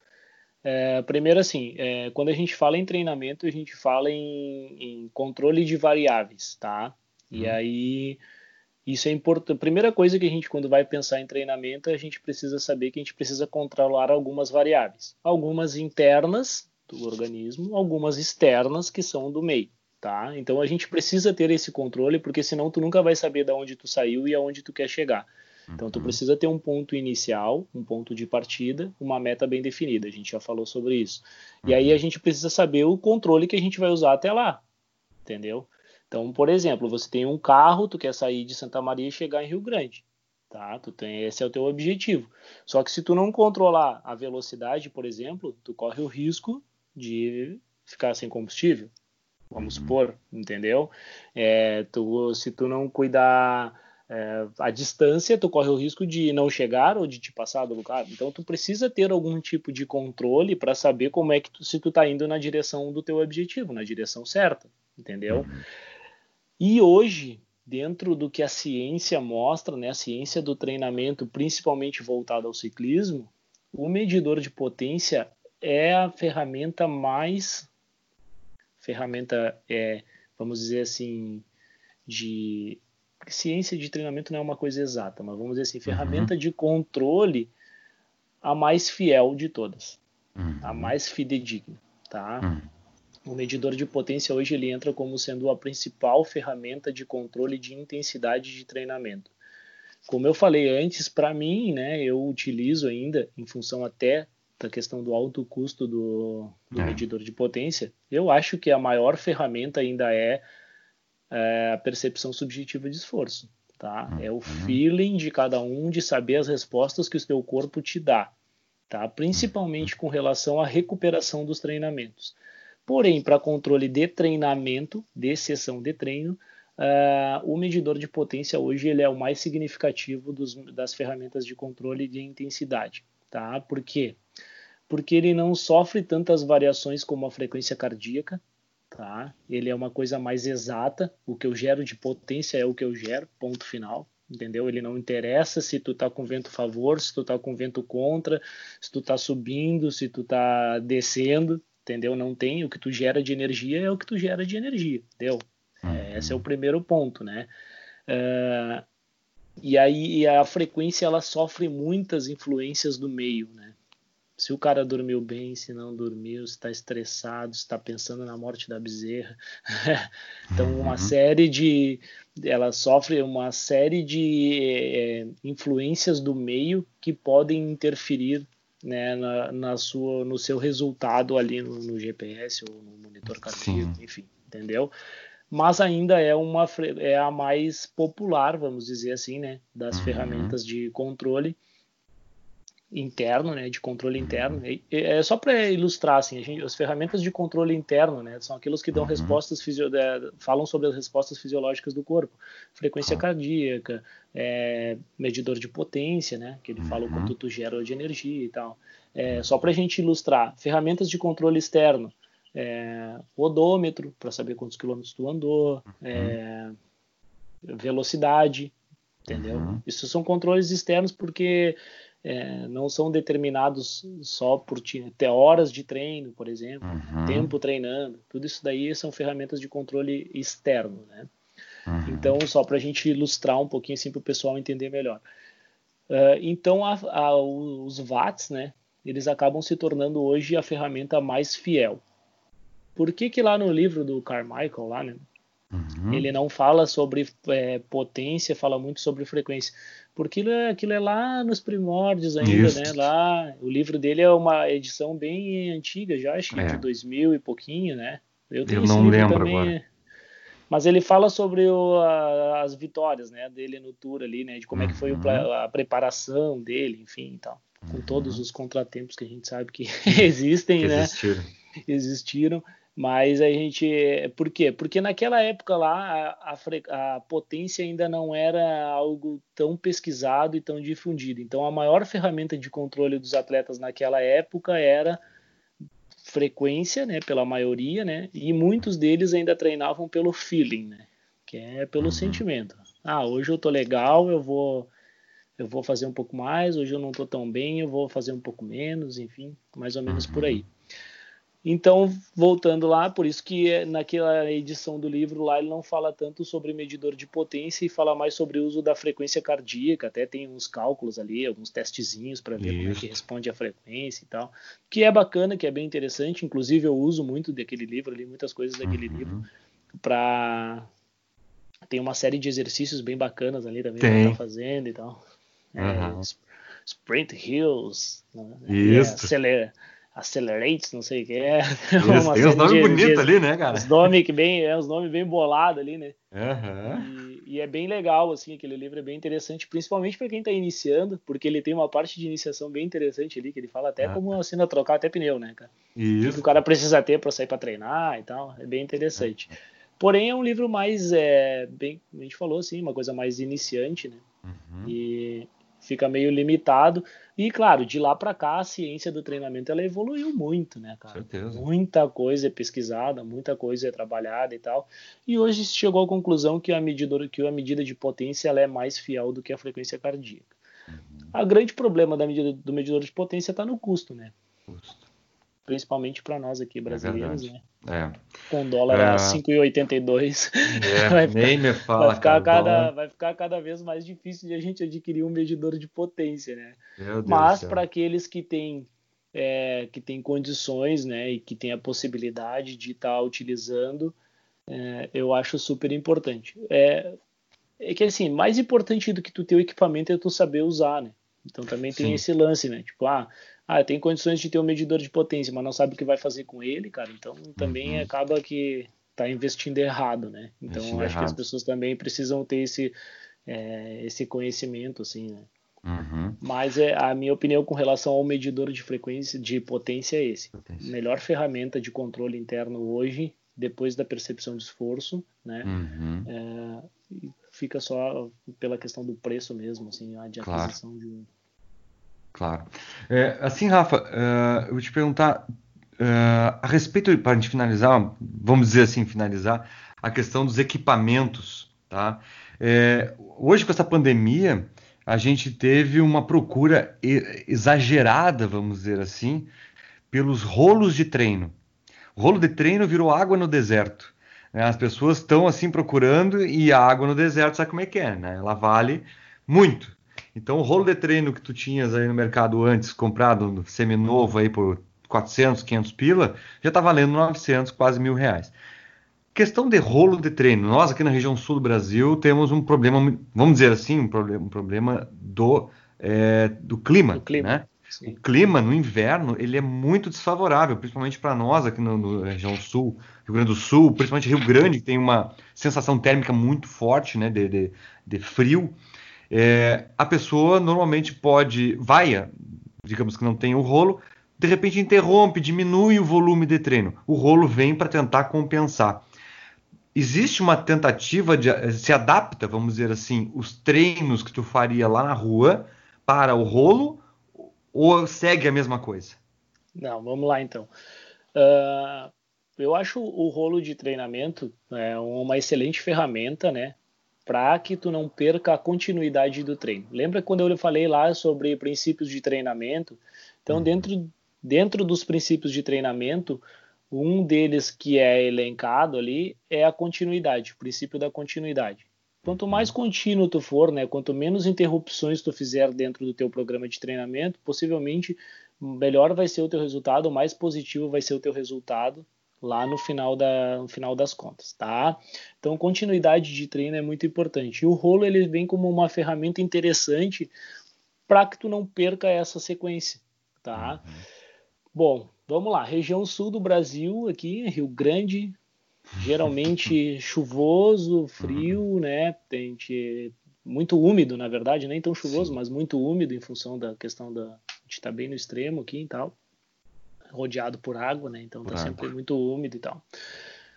É, primeiro, assim, é, quando a gente fala em treinamento, a gente fala em, em controle de variáveis, tá? E hum. aí, isso é importante. A primeira coisa que a gente, quando vai pensar em treinamento, a gente precisa saber que a gente precisa controlar algumas variáveis. Algumas internas do organismo, algumas externas que são do meio, tá? Então a gente precisa ter esse controle, porque senão tu nunca vai saber de onde tu saiu e aonde tu quer chegar. Então, tu uhum. precisa ter um ponto inicial, um ponto de partida, uma meta bem definida. A gente já falou sobre isso. E aí a uhum. gente precisa saber o controle que a gente vai usar até lá, entendeu? Então, por exemplo, você tem um carro, tu quer sair de Santa Maria e chegar em Rio Grande, tá? Tu tem esse é o teu objetivo. Só que se tu não controlar a velocidade, por exemplo, tu corre o risco de ficar sem combustível. Vamos uhum. supor, entendeu? É, tu, se tu não cuidar é, a distância, tu corre o risco de não chegar ou de te passar do lugar. Então, tu precisa ter algum tipo de controle para saber como é que tu, se tu está indo na direção do teu objetivo, na direção certa, entendeu? Uhum. E hoje, dentro do que a ciência mostra, né, a ciência do treinamento, principalmente voltada ao ciclismo, o medidor de potência é a ferramenta mais ferramenta é, vamos dizer assim, de ciência de treinamento não é uma coisa exata, mas vamos dizer assim, ferramenta uhum. de controle a mais fiel de todas, uhum. a mais fidedigna, tá? Uhum. O medidor de potência hoje ele entra como sendo a principal ferramenta de controle de intensidade de treinamento. Como eu falei antes, para mim, né, eu utilizo ainda, em função até da questão do alto custo do, do é. medidor de potência, eu acho que a maior ferramenta ainda é é, a percepção subjetiva de esforço, tá? Uhum. É o feeling de cada um de saber as respostas que o seu corpo te dá, tá? Principalmente uhum. com relação à recuperação dos treinamentos. Porém, para controle de treinamento, de sessão de treino, uh, o medidor de potência hoje ele é o mais significativo dos, das ferramentas de controle de intensidade, tá? Por quê? Porque ele não sofre tantas variações como a frequência cardíaca, tá? Ele é uma coisa mais exata, o que eu gero de potência é o que eu gero, ponto final, entendeu? Ele não interessa se tu tá com vento a favor, se tu tá com vento contra, se tu tá subindo, se tu tá descendo, entendeu? Não tem, o que tu gera de energia é o que tu gera de energia, entendeu? Uhum. É, esse é o primeiro ponto, né? Uh, e aí a frequência ela sofre muitas influências do meio, né? Se o cara dormiu bem, se não dormiu, se está estressado, se está pensando na morte da bezerra. então, uma uhum. série de. Ela sofre uma série de é, influências do meio que podem interferir né, na, na, sua, no seu resultado ali no, no GPS ou no monitor cardíaco, enfim, entendeu? Mas ainda é uma é a mais popular, vamos dizer assim, né, das uhum. ferramentas de controle interno, né, de controle interno. E, é só para ilustrar, assim, gente, as ferramentas de controle interno, né, são aquelas que dão uhum. respostas fisio, falam sobre as respostas fisiológicas do corpo, frequência uhum. cardíaca, é, medidor de potência, né, que ele uhum. fala o quanto tu gera de energia e tal. É, só para a gente ilustrar, ferramentas de controle externo, é, odômetro para saber quantos quilômetros tu andou, é, velocidade, entendeu? Uhum. Isso são controles externos porque é, não são determinados só por ter horas de treino, por exemplo, uhum. tempo treinando. Tudo isso daí são ferramentas de controle externo, né? Uhum. Então, só para a gente ilustrar um pouquinho assim para o pessoal entender melhor. Uh, então, a, a, os watts, né? Eles acabam se tornando hoje a ferramenta mais fiel. Por que que lá no livro do Carmichael, lá, né? Uhum. Ele não fala sobre é, potência, fala muito sobre frequência porque aquilo é, aquilo é lá nos primórdios ainda, Isso. né? Lá, o livro dele é uma edição bem antiga, já acho que é. de 2000 e pouquinho, né? Eu, Eu não lembro também, agora. Mas ele fala sobre o, a, as vitórias, né, dele no tour ali, né, de como uhum. é que foi o, uhum. a preparação dele, enfim, então. com todos os contratempos que a gente sabe que existem, que né? Existiram. Existiram. Mas a gente. Por quê? Porque naquela época lá a, a, a, potência ainda não era algo tão pesquisado e tão difundido. Então a maior ferramenta de controle dos atletas naquela época era frequência, né? Pela maioria, né? E muitos deles ainda treinavam pelo feeling, né? Que é pelo uhum. sentimento. Ah, hoje eu tô legal, eu vou. Eu vou fazer um pouco mais, hoje eu não tô tão bem, eu vou fazer um pouco menos, enfim, mais ou menos uhum. por aí. Então, voltando lá, por isso que é, naquela edição do livro lá ele não fala tanto sobre medidor de potência e fala mais sobre o uso da frequência cardíaca, até tem uns cálculos ali, alguns testezinhos para ver isso. como é que responde a frequência e tal, que é bacana, que é bem interessante, inclusive eu uso muito daquele livro ali, muitas coisas daquele uhum. livro para tem uma série de exercícios bem bacanas ali também que tá fazendo e tal. Uhum. É, sprint hills, né? Isso. É, Accelerates, não sei o que é. Isso, tem uns nomes bonitos ali, né, cara? Os nomes que bem, é os nomes bem bolados ali, né? Uhum. E, e, é bem legal, assim, aquele livro é bem interessante, principalmente para quem está iniciando, porque ele tem uma parte de iniciação bem interessante ali, que ele fala até uhum. como assim trocar até pneu, né, cara? Isso. Que o cara precisa ter para sair para treinar e tal, é bem interessante. Uhum. Porém, é um livro mais, é, bem, a gente falou assim, uma coisa mais iniciante, né? Uhum. E fica meio limitado. E claro, de lá para cá a ciência do treinamento ela evoluiu muito, né, cara? Certeza. Muita coisa é pesquisada, muita coisa é trabalhada e tal. E hoje se chegou à conclusão que a medida que a medida de potência ela é mais fiel do que a frequência cardíaca. Uhum. O grande problema da medida do medidor de potência está no custo, né? Custo principalmente para nós aqui é brasileiros, é né? É. Com dólar é. a 5,82. É, vai ficar, nem me fala, vai ficar, cara, cada, vai ficar cada vez mais difícil de a gente adquirir um medidor de potência, né? Mas para aqueles que têm é, que têm condições, né, e que têm a possibilidade de estar tá utilizando, é, eu acho super importante. É, é que assim, mais importante do que tu ter o equipamento é tu saber usar, né? Então também tem Sim. esse lance, né? Tipo, ah, ah, tem condições de ter um medidor de potência, mas não sabe o que vai fazer com ele, cara. Então também uhum. acaba que tá investindo errado, né? Então acho errado. que as pessoas também precisam ter esse, é, esse conhecimento, assim, né? Uhum. Mas é, a minha opinião com relação ao medidor de frequência, de potência é esse. Potência. Melhor ferramenta de controle interno hoje, depois da percepção de esforço, né? Uhum. É, fica só pela questão do preço mesmo, assim, de aquisição claro. de um Claro. É, assim, Rafa, uh, eu vou te perguntar uh, a respeito, para a gente finalizar, vamos dizer assim, finalizar, a questão dos equipamentos, tá? É, hoje, com essa pandemia, a gente teve uma procura exagerada, vamos dizer assim, pelos rolos de treino. O rolo de treino virou água no deserto. Né? As pessoas estão assim procurando e a água no deserto, sabe como é que é, né? Ela vale muito. Então, o rolo de treino que tu tinhas aí no mercado antes, comprado semi-novo aí por 400, 500 pila, já está valendo 900, quase mil reais. Questão de rolo de treino. Nós aqui na região sul do Brasil temos um problema, vamos dizer assim, um problema, um problema do, é, do clima, do clima. Né? O clima no inverno ele é muito desfavorável, principalmente para nós aqui na região sul, Rio Grande do Sul, principalmente Rio Grande, que tem uma sensação térmica muito forte, né, de, de, de frio. É, a pessoa normalmente pode, vai, digamos que não tem o rolo, de repente interrompe, diminui o volume de treino. O rolo vem para tentar compensar. Existe uma tentativa de se adapta, vamos dizer assim, os treinos que tu faria lá na rua para o rolo ou segue a mesma coisa? Não, vamos lá então. Uh, eu acho o rolo de treinamento é, uma excelente ferramenta, né? Para que tu não perca a continuidade do treino. Lembra quando eu falei lá sobre princípios de treinamento? Então, uhum. dentro, dentro dos princípios de treinamento, um deles que é elencado ali é a continuidade, o princípio da continuidade. Quanto uhum. mais contínuo tu for, né, quanto menos interrupções tu fizer dentro do teu programa de treinamento, possivelmente melhor vai ser o teu resultado, mais positivo vai ser o teu resultado lá no final, da, no final das contas, tá? Então, continuidade de treino é muito importante. E o rolo ele vem como uma ferramenta interessante para que tu não perca essa sequência, tá? Uhum. Bom, vamos lá. Região sul do Brasil, aqui, Rio Grande, geralmente chuvoso, frio, uhum. né? Tem muito úmido, na verdade, nem tão chuvoso, Sim. mas muito úmido em função da questão da, A gente tá bem no extremo aqui e tal, rodeado por água, né? Então por tá água. sempre muito úmido e tal.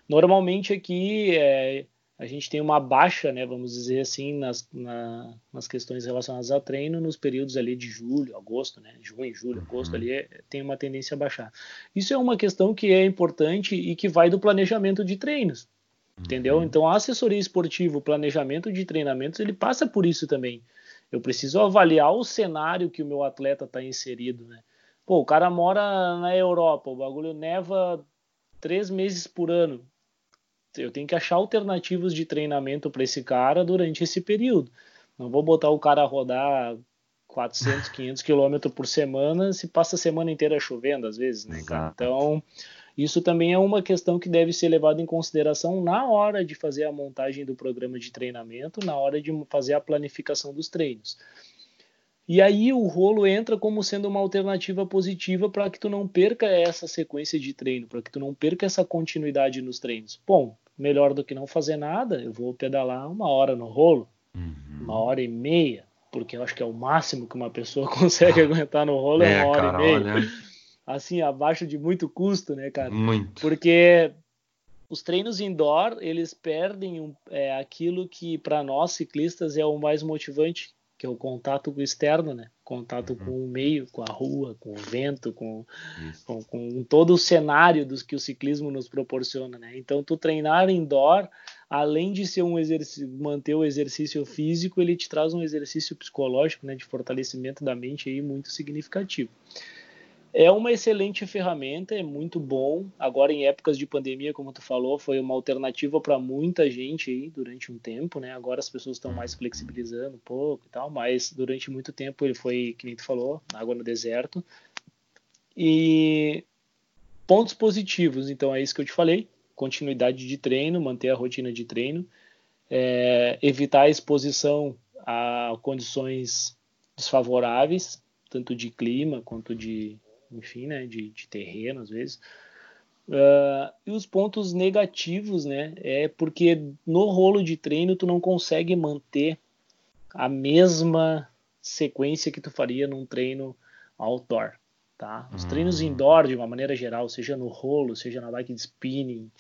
Normalmente aqui é, a gente tem uma baixa, né, vamos dizer assim, nas, na, nas questões relacionadas ao treino nos períodos ali de julho, agosto, né, junho, julho, agosto, uhum. ali é, tem uma tendência a baixar. Isso é uma questão que é importante e que vai do planejamento de treinos, uhum. entendeu? Então, a assessoria esportiva, o planejamento de treinamentos, ele passa por isso também. Eu preciso avaliar o cenário que o meu atleta está inserido, né? Pô, o cara mora na Europa, o bagulho neva três meses por ano eu tenho que achar alternativas de treinamento para esse cara durante esse período. Não vou botar o cara a rodar 400, 500 quilômetros por semana se passa a semana inteira chovendo, às vezes, né, cara? Então, isso também é uma questão que deve ser levada em consideração na hora de fazer a montagem do programa de treinamento, na hora de fazer a planificação dos treinos. E aí o rolo entra como sendo uma alternativa positiva para que tu não perca essa sequência de treino, para que tu não perca essa continuidade nos treinos. Bom, melhor do que não fazer nada, eu vou pedalar uma hora no rolo, uhum. uma hora e meia, porque eu acho que é o máximo que uma pessoa consegue aguentar no rolo é, é uma hora cara, e meia. Olha... Assim, abaixo de muito custo, né, cara? Muito. Porque os treinos indoor, eles perdem um, é, aquilo que para nós ciclistas é o mais motivante, que é o contato externo, né? Contato uhum. com o meio, com a rua, com o vento, com, com, com, todo o cenário dos que o ciclismo nos proporciona, né? Então, tu treinar indoor, além de ser um exercício, manter o exercício físico, ele te traz um exercício psicológico, né? De fortalecimento da mente aí muito significativo. É uma excelente ferramenta, é muito bom. Agora, em épocas de pandemia, como tu falou, foi uma alternativa para muita gente aí durante um tempo, né? Agora as pessoas estão mais flexibilizando um pouco e tal, mas durante muito tempo ele foi, que nem tu falou, água no deserto. E pontos positivos, então é isso que eu te falei: continuidade de treino, manter a rotina de treino, é, evitar a exposição a condições desfavoráveis, tanto de clima quanto de enfim, né, de, de terreno às vezes. Uh, e os pontos negativos, né, é porque no rolo de treino tu não consegue manter a mesma sequência que tu faria num treino outdoor, tá? Os uhum. treinos indoor, de uma maneira geral, seja no rolo, seja na bike de spinning,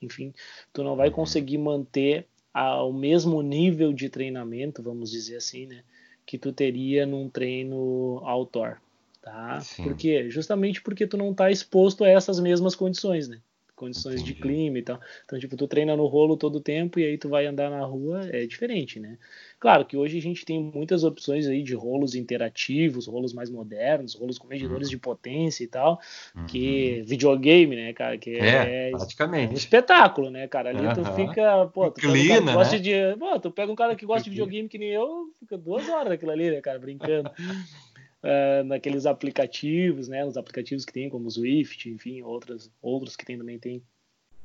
enfim, tu não vai uhum. conseguir manter a, o mesmo nível de treinamento, vamos dizer assim, né, que tu teria num treino outdoor tá? Sim. Por quê? Justamente porque tu não tá exposto a essas mesmas condições, né? Condições Entendi. de clima e tal. Então, tipo, tu treina no rolo todo o tempo e aí tu vai andar na rua, é diferente, né? Claro que hoje a gente tem muitas opções aí de rolos interativos, rolos mais modernos, rolos com medidores uhum. de potência e tal, uhum. que videogame, né, cara, que é, é praticamente. É um espetáculo, né, cara? Ali uhum. tu fica, pô, tu Inclina, pega um gosta né? de, pô, tu pega um cara que gosta de videogame que nem eu, fica duas horas naquilo ali, né, cara, brincando. uh, naqueles aplicativos, né? Os aplicativos que tem, como o Swift, enfim, outros, outros que tem também tem.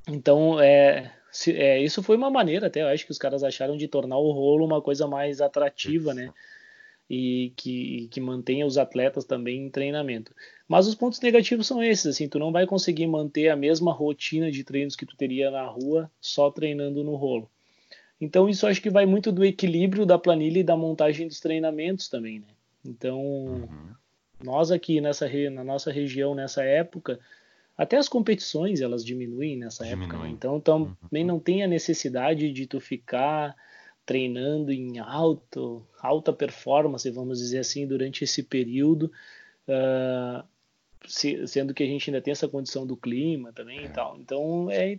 Então, é, se, é, isso foi uma maneira até, eu acho que os caras acharam de tornar o rolo uma coisa mais atrativa, né? E que, que mantenha os atletas também em treinamento. Mas os pontos negativos são esses, assim, tu não vai conseguir manter a mesma rotina de treinos que tu teria na rua só treinando no rolo. Então isso acho que vai muito do equilíbrio da planilha e da montagem dos treinamentos também, né? Então, uhum. nós aqui nessa na nossa região nessa época, até as competições elas diminuem nessa Diminui. época. Né? Então, também uhum. não tem a necessidade de tu ficar treinando em alto, alta performance, vamos dizer assim, durante esse período, uh, se, sendo que a gente ainda tem essa condição do clima também é. e tal. Então, é,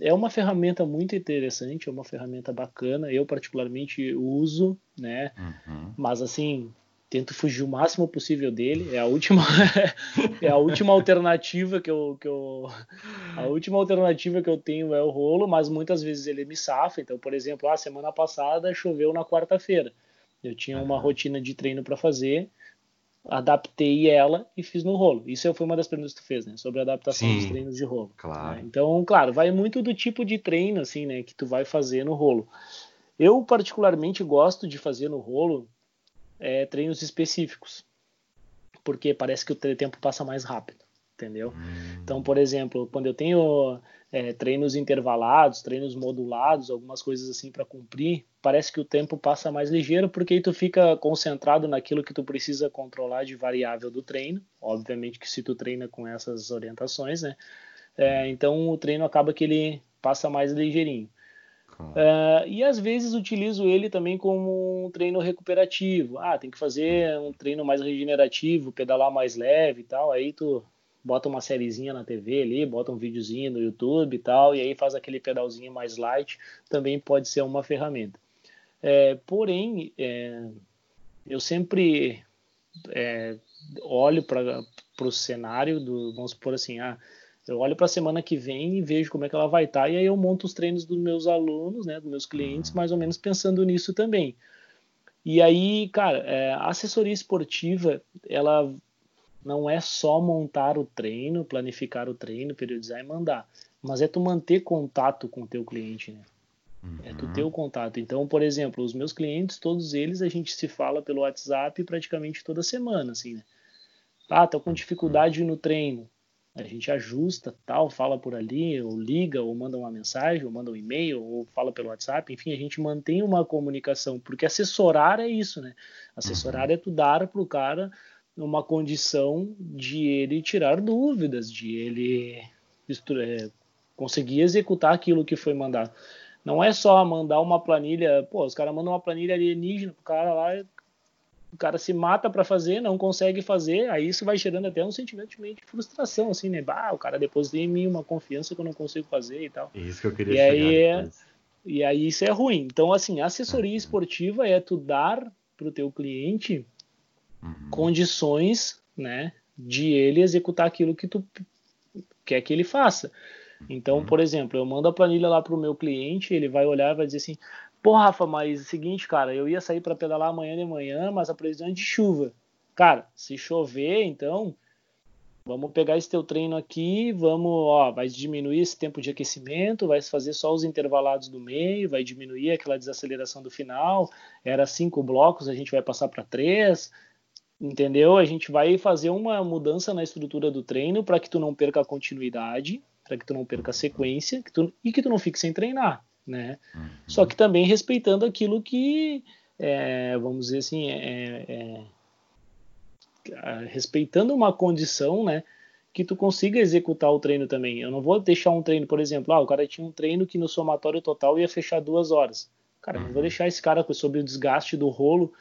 é uma ferramenta muito interessante, é uma ferramenta bacana. Eu particularmente uso, né? Uhum. Mas assim, tento fugir o máximo possível dele. É a última é a última alternativa que eu, que eu a última alternativa que eu tenho é o rolo, mas muitas vezes ele me safa. Então, por exemplo, a semana passada choveu na quarta-feira. Eu tinha uma rotina de treino para fazer, adaptei ela e fiz no rolo. Isso foi uma das perguntas que tu fez, né? Sobre a adaptação Sim, dos treinos de rolo. Claro. Né? Então, claro, vai muito do tipo de treino assim, né, que tu vai fazer no rolo. Eu particularmente gosto de fazer no rolo é, treinos específicos, porque parece que o tempo passa mais rápido. entendeu? Então, por exemplo, quando eu tenho é, treinos intervalados, treinos modulados, algumas coisas assim para cumprir, parece que o tempo passa mais ligeiro porque aí tu fica concentrado naquilo que tu precisa controlar de variável do treino. Obviamente que se tu treina com essas orientações, né? É, então o treino acaba que ele passa mais ligeirinho. Uh, e às vezes utilizo ele também como um treino recuperativo. Ah, tem que fazer um treino mais regenerativo, pedalar mais leve e tal. Aí tu bota uma sériezinha na TV ali, bota um videozinho no YouTube e tal, e aí faz aquele pedalzinho mais light. Também pode ser uma ferramenta. É, porém, é, eu sempre é, olho para o cenário do, vamos supor assim, ah, eu olho para a semana que vem e vejo como é que ela vai estar, tá, e aí eu monto os treinos dos meus alunos, né, dos meus clientes, mais ou menos pensando nisso também. E aí, cara, é, a assessoria esportiva, ela não é só montar o treino, planificar o treino, periodizar e mandar, mas é tu manter contato com o teu cliente, né? Uhum. É tu ter o contato. Então, por exemplo, os meus clientes, todos eles, a gente se fala pelo WhatsApp praticamente toda semana, assim, né? Ah, tô com dificuldade no treino a gente ajusta, tal, fala por ali, ou liga, ou manda uma mensagem, ou manda um e-mail, ou fala pelo WhatsApp, enfim, a gente mantém uma comunicação, porque assessorar é isso, né? Assessorar uhum. é tu dar para o cara uma condição de ele tirar dúvidas, de ele é, conseguir executar aquilo que foi mandado. Não é só mandar uma planilha, pô, os caras mandam uma planilha alienígena pro cara lá, o cara se mata para fazer, não consegue fazer, aí isso vai gerando até um sentimento de frustração, assim, né? Bah, o cara depositou em mim uma confiança que eu não consigo fazer e tal. Isso que eu queria e aí é, E aí isso é ruim. Então, assim, assessoria uhum. esportiva é tu dar pro teu cliente uhum. condições, né, de ele executar aquilo que tu quer que ele faça. Então, uhum. por exemplo, eu mando a planilha lá pro meu cliente, ele vai olhar e vai dizer assim: Rafa, mas é o seguinte, cara, eu ia sair para pedalar amanhã de manhã, mas a previsão é de chuva. Cara, se chover, então, vamos pegar esse teu treino aqui, vamos, ó, vai diminuir esse tempo de aquecimento, vai fazer só os intervalados do meio, vai diminuir aquela desaceleração do final. Era cinco blocos, a gente vai passar para três, entendeu? A gente vai fazer uma mudança na estrutura do treino para que tu não perca a continuidade, para que tu não perca a sequência que tu, e que tu não fique sem treinar né? Uhum. Só que também respeitando aquilo que, é, vamos dizer assim, é, é, é, respeitando uma condição, né? Que tu consiga executar o treino também. Eu não vou deixar um treino, por exemplo, ah, o cara tinha um treino que no somatório total ia fechar duas horas. Cara, uhum. não vou uhum. deixar esse cara sobre o desgaste do rolo,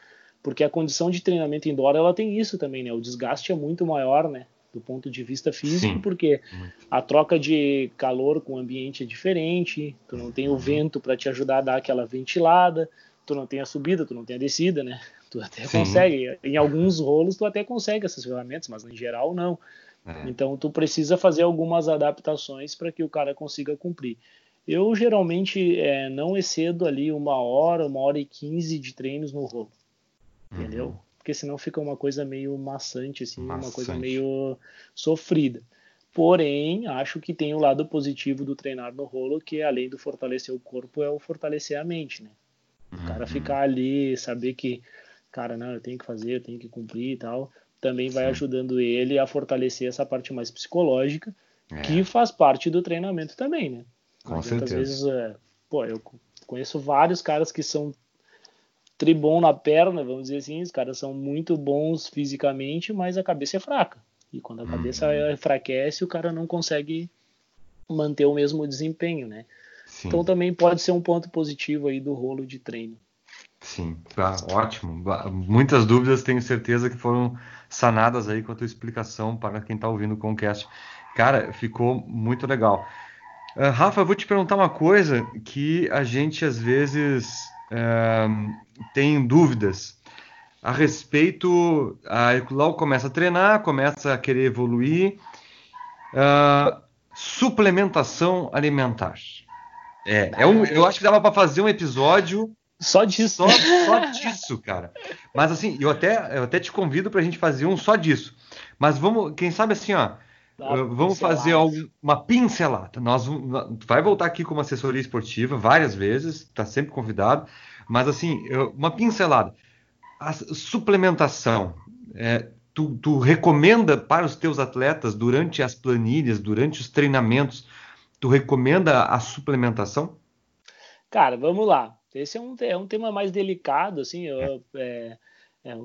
porque a condição de treinamento indoor ela tem isso também, né? O desgaste é muito maior, né? Do ponto de vista físico, Sim. porque a troca de calor com o ambiente é diferente, tu não tem o uhum. vento para te ajudar a dar aquela ventilada, tu não tem a subida, tu não tem a descida, né? Tu até Sim. consegue, em alguns rolos tu até consegue essas ferramentas, mas em geral não. É. Então tu precisa fazer algumas adaptações para que o cara consiga cumprir. Eu geralmente é, não excedo ali uma hora, uma hora e quinze de treinos no rolo, uhum. entendeu? Porque senão fica uma coisa meio maçante, assim, maçante. uma coisa meio sofrida. Porém, acho que tem o lado positivo do treinar no rolo, que além do fortalecer o corpo, é o fortalecer a mente, né? O cara uhum. ficar ali, saber que, cara, não, eu tenho que fazer, eu tenho que cumprir e tal, também vai Sim. ajudando ele a fortalecer essa parte mais psicológica, é. que faz parte do treinamento também, né? Com certeza. vezes, é, pô, eu conheço vários caras que são tribom na perna, vamos dizer assim, os caras são muito bons fisicamente, mas a cabeça é fraca. E quando a uhum. cabeça enfraquece, o cara não consegue manter o mesmo desempenho, né? Sim. Então também pode ser um ponto positivo aí do rolo de treino. Sim, ah, ótimo. Muitas dúvidas tenho certeza que foram sanadas aí com a tua explicação para quem está ouvindo o Concast. Cara, ficou muito legal. Uh, Rafa, eu vou te perguntar uma coisa que a gente às vezes tem dúvidas a respeito. Aí logo começa a treinar, começa a querer evoluir. Uh, suplementação alimentar. É, é um, eu acho que dava para fazer um episódio só disso. Só, só disso, cara. Mas assim, eu até, eu até te convido para a gente fazer um só disso. Mas vamos, quem sabe assim, ó, vamos fazer algo, uma pincelada. Nós vai voltar aqui como assessoria esportiva várias vezes, está sempre convidado. Mas assim, uma pincelada. A suplementação. É, tu, tu recomenda para os teus atletas durante as planilhas, durante os treinamentos, tu recomenda a suplementação? Cara, vamos lá. Esse é um, é um tema mais delicado, assim, eu, é, é,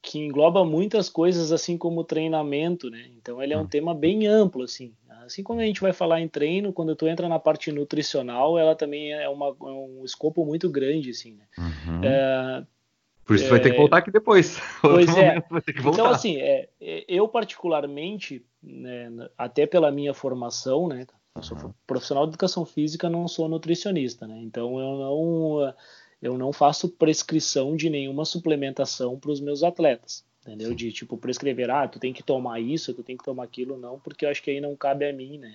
que engloba muitas coisas, assim como treinamento, né? Então ele é um hum. tema bem amplo, assim. Assim como a gente vai falar em treino, quando tu entra na parte nutricional, ela também é, uma, é um escopo muito grande, assim, né? Uhum. É, por isso é... vai ter que voltar aqui depois. Pois é. Então, assim, é, é, eu particularmente, né, até pela minha formação, né? Eu sou uhum. profissional de educação física, não sou nutricionista, né? Então eu não, eu não faço prescrição de nenhuma suplementação para os meus atletas, entendeu? De tipo prescrever, ah, tu tem que tomar isso, tu tem que tomar aquilo, não, porque eu acho que aí não cabe a mim, né?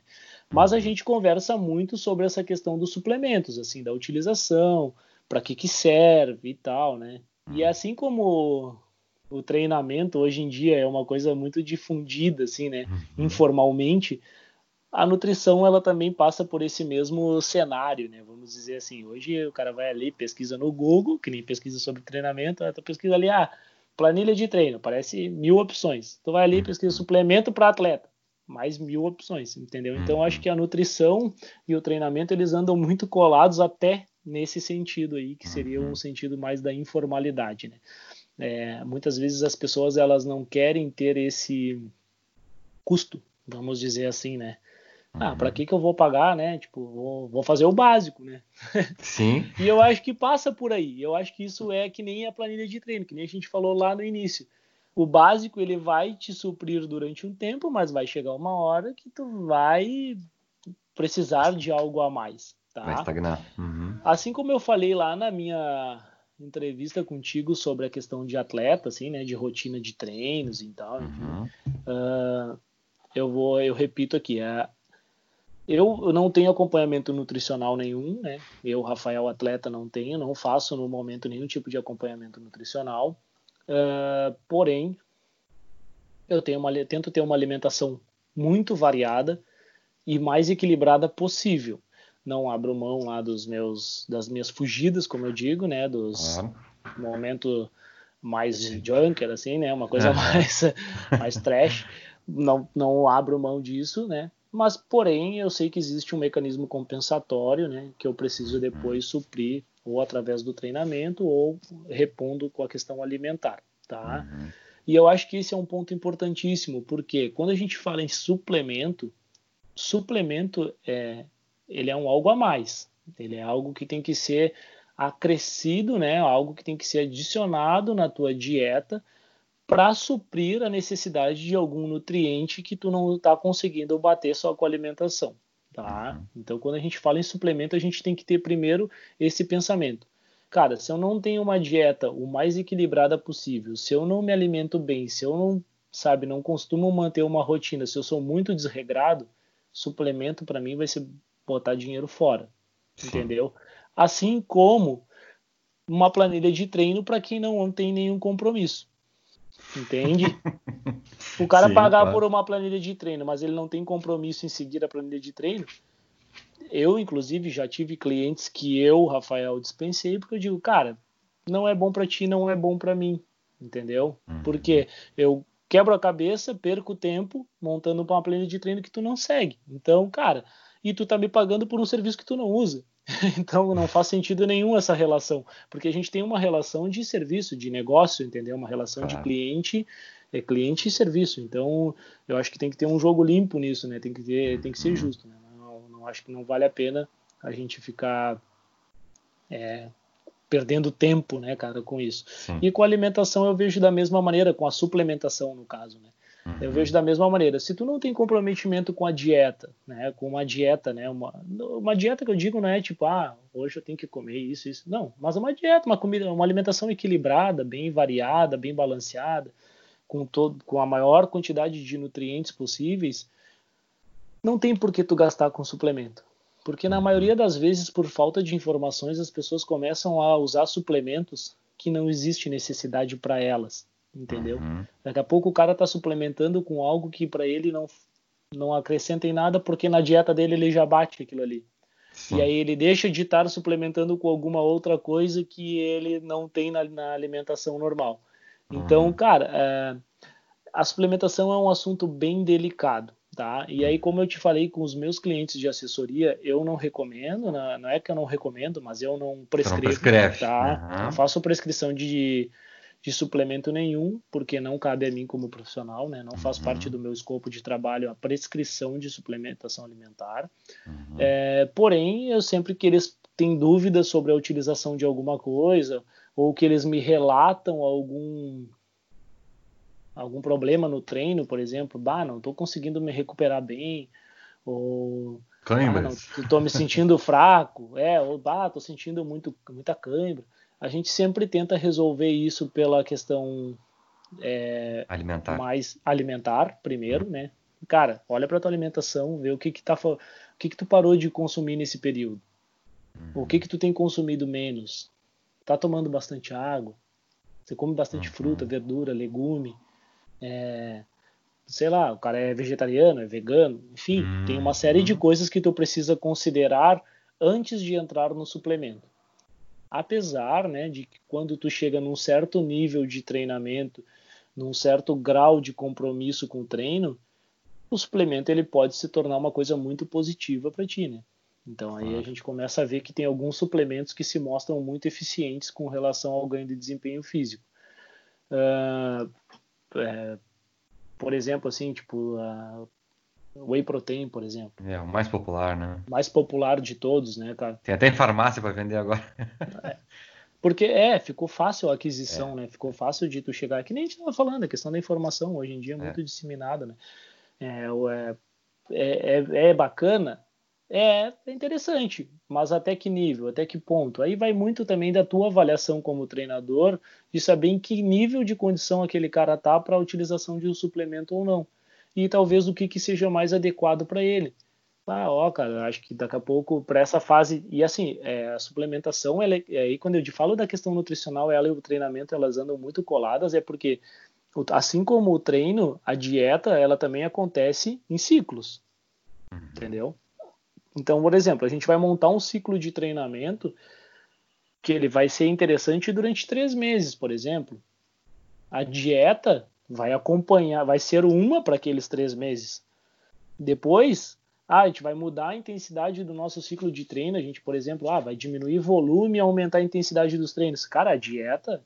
Mas a gente conversa muito sobre essa questão dos suplementos, assim, da utilização, para que que serve e tal, né? E uhum. assim como o treinamento hoje em dia é uma coisa muito difundida, assim, né? Uhum. Informalmente, a nutrição ela também passa por esse mesmo cenário, né? Vamos dizer assim, hoje o cara vai ali, pesquisa no Google, que nem pesquisa sobre treinamento, tu pesquisa ali, ah, planilha de treino, parece mil opções. Tu vai ali, pesquisa uhum. suplemento para atleta, mais mil opções, entendeu? Então acho que a nutrição e o treinamento eles andam muito colados até nesse sentido aí, que seria um uhum. sentido mais da informalidade, né? É, muitas vezes as pessoas elas não querem ter esse custo, vamos dizer assim, né? Ah, para uhum. que que eu vou pagar, né? Tipo, vou, vou fazer o básico, né? Sim. e eu acho que passa por aí. Eu acho que isso é que nem a planilha de treino, que nem a gente falou lá no início. O básico ele vai te suprir durante um tempo, mas vai chegar uma hora que tu vai precisar de algo a mais. Tá? Vai estagnar. Uhum. Assim como eu falei lá na minha entrevista contigo sobre a questão de atleta, assim, né, de rotina de treinos e tal. Uhum. Uh, eu vou, eu repito aqui, é, eu não tenho acompanhamento nutricional nenhum, né? Eu, Rafael, atleta, não tenho, não faço no momento nenhum tipo de acompanhamento nutricional. Uh, porém, eu tenho uma, tento ter uma alimentação muito variada e mais equilibrada possível não abro mão lá dos meus das minhas fugidas, como eu digo, né, dos uhum. momento mais junker assim, né, uma coisa uhum. mais mais trash. Não não abro mão disso, né? Mas porém, eu sei que existe um mecanismo compensatório, né, que eu preciso depois suprir ou através do treinamento ou repondo com a questão alimentar, tá? Uhum. E eu acho que esse é um ponto importantíssimo, porque quando a gente fala em suplemento, suplemento é, ele é um algo a mais. Ele é algo que tem que ser acrescido, né? Algo que tem que ser adicionado na tua dieta para suprir a necessidade de algum nutriente que tu não está conseguindo bater só com a alimentação, tá? Uhum. Então, quando a gente fala em suplemento, a gente tem que ter primeiro esse pensamento. Cara, se eu não tenho uma dieta o mais equilibrada possível, se eu não me alimento bem, se eu não, sabe, não costumo manter uma rotina, se eu sou muito desregrado, suplemento para mim vai ser botar dinheiro fora, Sim. entendeu? Assim como uma planilha de treino para quem não tem nenhum compromisso. Entende? o cara Sim, pagar claro. por uma planilha de treino, mas ele não tem compromisso em seguir a planilha de treino. Eu, inclusive, já tive clientes que eu, Rafael, dispensei porque eu digo, cara, não é bom para ti, não é bom para mim, entendeu? Uhum. Porque eu quebro a cabeça, perco tempo montando uma planilha de treino que tu não segue. Então, cara, e tu tá me pagando por um serviço que tu não usa. então não faz sentido nenhum essa relação, porque a gente tem uma relação de serviço, de negócio, entendeu? Uma relação de cliente, é cliente e serviço. Então eu acho que tem que ter um jogo limpo nisso, né? Tem que ter, tem que ser uhum. justo. Né? Não, não acho que não vale a pena a gente ficar é, perdendo tempo, né, cara, com isso. Sim. E com a alimentação eu vejo da mesma maneira, com a suplementação no caso, né? Uhum. Eu vejo da mesma maneira. Se tu não tem comprometimento com a dieta, né, com uma dieta, né, uma, uma dieta que eu digo não é tipo, ah, hoje eu tenho que comer isso, isso. Não, mas uma dieta, uma comida, uma alimentação equilibrada, bem variada, bem balanceada, com todo, com a maior quantidade de nutrientes possíveis, não tem por que tu gastar com suplemento. Porque na maioria das vezes, por falta de informações, as pessoas começam a usar suplementos que não existe necessidade para elas entendeu? Uhum. Daqui a pouco o cara está suplementando com algo que para ele não não acrescenta em nada porque na dieta dele ele já bate aquilo ali. Sim. E aí ele deixa de estar suplementando com alguma outra coisa que ele não tem na, na alimentação normal. Então, uhum. cara, é, a suplementação é um assunto bem delicado, tá? E aí, como eu te falei com os meus clientes de assessoria, eu não recomendo, não é que eu não recomendo, mas eu não prescrevo, não prescreve. tá? Uhum. Não faço prescrição de, de suplemento nenhum, porque não cabe a mim como profissional, né? Não faz uhum. parte do meu escopo de trabalho a prescrição de suplementação alimentar. Uhum. É, porém, eu sempre que eles têm dúvidas sobre a utilização de alguma coisa, ou que eles me relatam algum algum problema no treino, por exemplo, bah, não estou conseguindo me recuperar bem, ou ah, não, estou me sentindo fraco, é, ou bah, estou sentindo muito, muita cãibra. A gente sempre tenta resolver isso pela questão é, alimentar. mais alimentar primeiro, uhum. né? Cara, olha para tua alimentação, vê o que que tá, o que que tu parou de consumir nesse período, uhum. o que que tu tem consumido menos, tá tomando bastante água, você come bastante uhum. fruta, verdura, legume, é, sei lá, o cara é vegetariano, é vegano, enfim, tem uma série de coisas que tu precisa considerar antes de entrar no suplemento. Apesar, né, de que quando tu chega num certo nível de treinamento, num certo grau de compromisso com o treino, o suplemento ele pode se tornar uma coisa muito positiva para ti, né? Então aí a gente começa a ver que tem alguns suplementos que se mostram muito eficientes com relação ao ganho de desempenho físico. Uh, é, por exemplo, assim, tipo, a Whey Protein, por exemplo. É, o mais popular, né? Mais popular de todos, né, cara? Tem até em farmácia para vender agora. é. Porque, é, ficou fácil a aquisição, é. né? Ficou fácil de tu chegar. Que nem a gente estava falando, a questão da informação hoje em dia é muito é. disseminada, né? É, é, é, é bacana, é, é interessante, mas até que nível, até que ponto? Aí vai muito também da tua avaliação como treinador, de saber em que nível de condição aquele cara tá para a utilização de um suplemento ou não. E talvez o que, que seja mais adequado para ele. Ah, ó, cara, acho que daqui a pouco, para essa fase. E assim, é, a suplementação, ela, é, aí quando eu falo da questão nutricional, ela e o treinamento, elas andam muito coladas, é porque, assim como o treino, a dieta, ela também acontece em ciclos. Entendeu? Então, por exemplo, a gente vai montar um ciclo de treinamento que ele vai ser interessante durante três meses, por exemplo. A dieta vai acompanhar, vai ser uma para aqueles três meses. Depois, ah, a gente vai mudar a intensidade do nosso ciclo de treino. A gente, por exemplo, ah, vai diminuir volume e aumentar a intensidade dos treinos. Cara, a dieta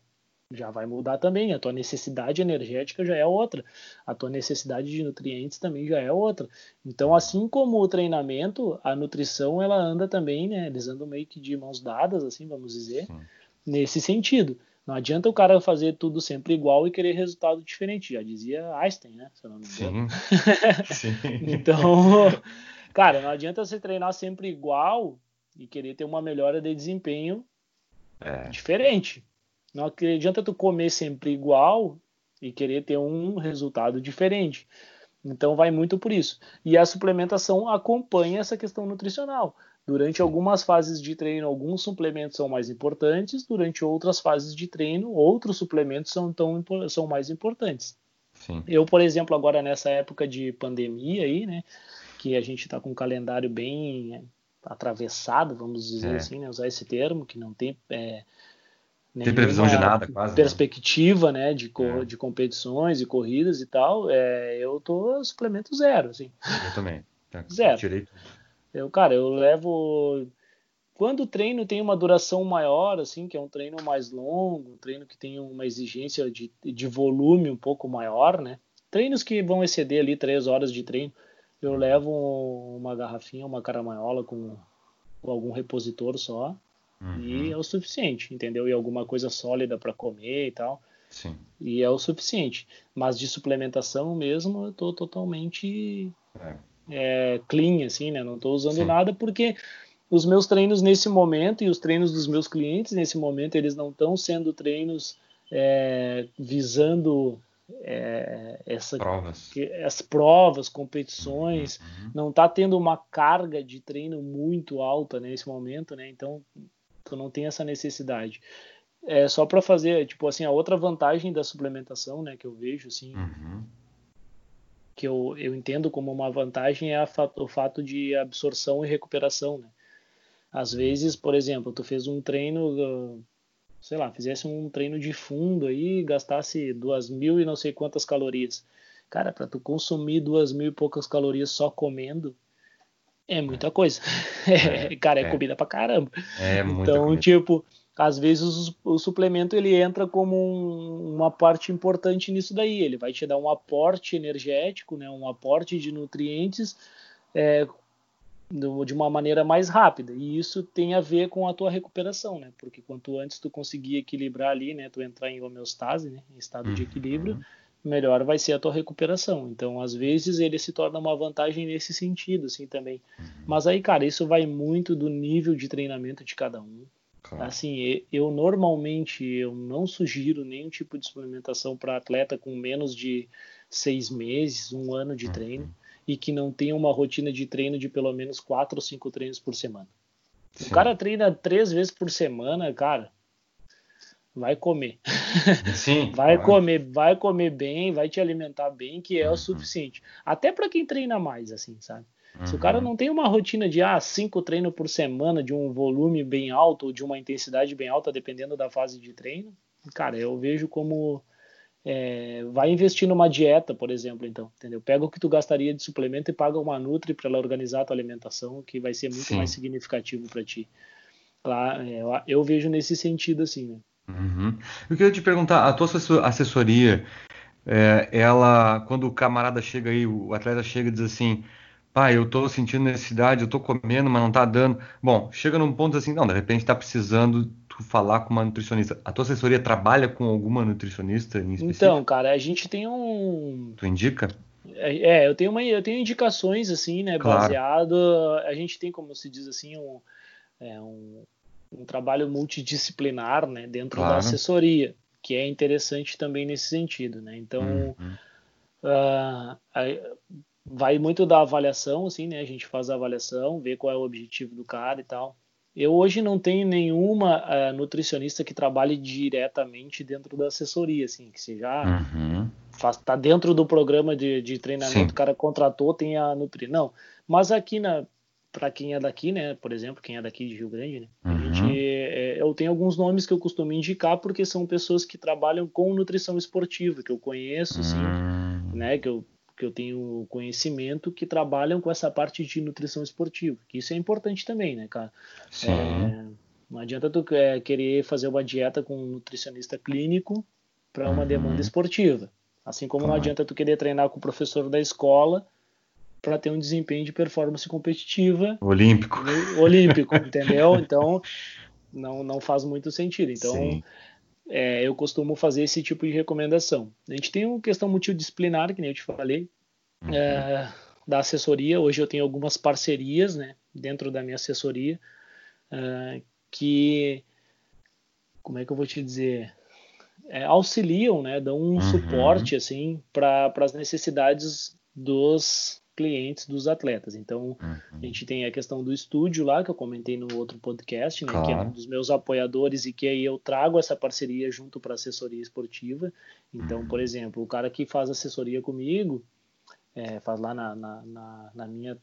já vai mudar também. A tua necessidade energética já é outra. A tua necessidade de nutrientes também já é outra. Então, assim como o treinamento, a nutrição ela anda também, né? Eles andam meio que de mãos dadas, assim, vamos dizer, Sim. nesse sentido. Não adianta o cara fazer tudo sempre igual e querer resultado diferente. Já dizia Einstein, né? Se eu não me engano. Sim. Sim. então, cara, não adianta você treinar sempre igual e querer ter uma melhora de desempenho é. diferente. Não adianta tu comer sempre igual e querer ter um resultado diferente. Então vai muito por isso. E a suplementação acompanha essa questão nutricional. Durante algumas fases de treino, alguns suplementos são mais importantes, durante outras fases de treino, outros suplementos são, tão, são mais importantes. Sim. Eu, por exemplo, agora nessa época de pandemia aí, né, que a gente está com um calendário bem atravessado, vamos dizer é. assim, né, usar esse termo, que não tem é, tem previsão de nada, quase. Né? Perspectiva, né, de, é. de competições e corridas e tal, é, eu tô suplemento zero, assim. Eu também. Tá, zero. Tirei Eu, cara, eu levo quando o treino tem uma duração maior, assim, que é um treino mais longo, um treino que tem uma exigência de, de volume um pouco maior, né? Treinos que vão exceder ali três horas de treino, eu levo uma garrafinha, uma caramanhola com, com algum repositor só, Uhum. E é o suficiente, entendeu? E alguma coisa sólida para comer e tal. Sim. E é o suficiente. Mas de suplementação mesmo, eu tô totalmente é. É, clean, assim, né? Não tô usando Sim. nada porque os meus treinos nesse momento e os treinos dos meus clientes nesse momento, eles não estão sendo treinos é, visando é, essa, provas. Que, as provas, competições, uhum. não está tendo uma carga de treino muito alta nesse momento, né? Então tu não tem essa necessidade. É só para fazer, tipo assim, a outra vantagem da suplementação, né, que eu vejo, assim, uhum. Que eu, eu entendo como uma vantagem é o fato de absorção e recuperação, né. Às vezes, por exemplo, tu fez um treino, sei lá, fizesse um treino de fundo aí, gastasse duas mil e não sei quantas calorias. Cara, para tu consumir duas mil e poucas calorias só comendo, é muita coisa. É, cara, é, é, comida pra caramba. É então, comida. tipo, às vezes o, o suplemento ele entra como um, uma parte importante nisso daí. Ele vai te dar um aporte energético, né, um aporte de nutrientes é, de uma maneira mais rápida. E isso tem a ver com a tua recuperação, né? Porque quanto antes tu conseguir equilibrar ali, né, tu entrar em homeostase, né, em estado de equilíbrio, uhum. melhor vai ser a tua recuperação. Então, às vezes ele se torna uma vantagem nesse sentido, assim também. Uhum. Mas aí, cara, isso vai muito do nível de treinamento de cada um. Claro. Assim, eu normalmente eu não sugiro nenhum tipo de suplementação para atleta com menos de seis meses, um ano de uhum. treino e que não tenha uma rotina de treino de pelo menos quatro ou cinco treinos por semana. Sim. O cara treina três vezes por semana, cara, vai comer. Sim. vai claro. comer, vai comer bem, vai te alimentar bem, que é uhum. o suficiente. Até para quem treina mais, assim, sabe? Uhum. Se o cara uhum. não tem uma rotina de ah, cinco treinos por semana, de um volume bem alto ou de uma intensidade bem alta, dependendo da fase de treino, cara, eu vejo como é, vai investir numa dieta, por exemplo, então, entendeu? Pega o que tu gastaria de suplemento e paga uma Nutri para ela organizar a tua alimentação, que vai ser muito Sim. mais significativo para ti. Lá, é, eu, eu, vejo nesse sentido assim, né? Uhum. Eu queria te perguntar, a tua assessoria, é, ela, quando o camarada chega aí, o atleta chega e diz assim, pai, eu tô sentindo necessidade, eu tô comendo, mas não tá dando. Bom, chega num ponto assim, não, de repente tá precisando tu falar com uma nutricionista. A tua assessoria trabalha com alguma nutricionista em específico? Então, cara, a gente tem um. Tu indica? É, é eu tenho uma, eu tenho indicações assim, né, claro. baseado. A gente tem, como se diz assim, um, é, um, um trabalho multidisciplinar, né, dentro claro. da assessoria, que é interessante também nesse sentido, né. Então, uhum. uh, vai muito da avaliação, assim, né? A gente faz a avaliação, vê qual é o objetivo do cara e tal. Eu hoje não tenho nenhuma uh, nutricionista que trabalhe diretamente dentro da assessoria, assim, que seja uhum. faz, tá dentro do programa de, de treinamento, Sim. o cara contratou, tem a Nutri. Não, mas aqui na para quem é daqui, né, por exemplo, quem é daqui de Rio Grande, né, uhum. a gente, é, eu tenho alguns nomes que eu costumo indicar porque são pessoas que trabalham com nutrição esportiva, que eu conheço, assim, uhum. né, que eu que eu tenho conhecimento que trabalham com essa parte de nutrição esportiva, que isso é importante também, né, cara? Sim. É, não adianta tu é, querer fazer uma dieta com um nutricionista clínico para uma uhum. demanda esportiva. Assim como claro. não adianta tu querer treinar com o professor da escola para ter um desempenho de performance competitiva olímpico. Olímpico, entendeu? Então não, não faz muito sentido. Então Sim é, eu costumo fazer esse tipo de recomendação. A gente tem uma questão multidisciplinar, que nem eu te falei, uhum. é, da assessoria. Hoje eu tenho algumas parcerias né, dentro da minha assessoria é, que, como é que eu vou te dizer, é, auxiliam, né, dão um uhum. suporte assim para as necessidades dos clientes dos atletas. Então, uhum. a gente tem a questão do estúdio lá, que eu comentei no outro podcast, né, claro. que é um dos meus apoiadores e que aí eu trago essa parceria junto para assessoria esportiva. Então, uhum. por exemplo, o cara que faz assessoria comigo, é, faz lá na, na, na, na minha,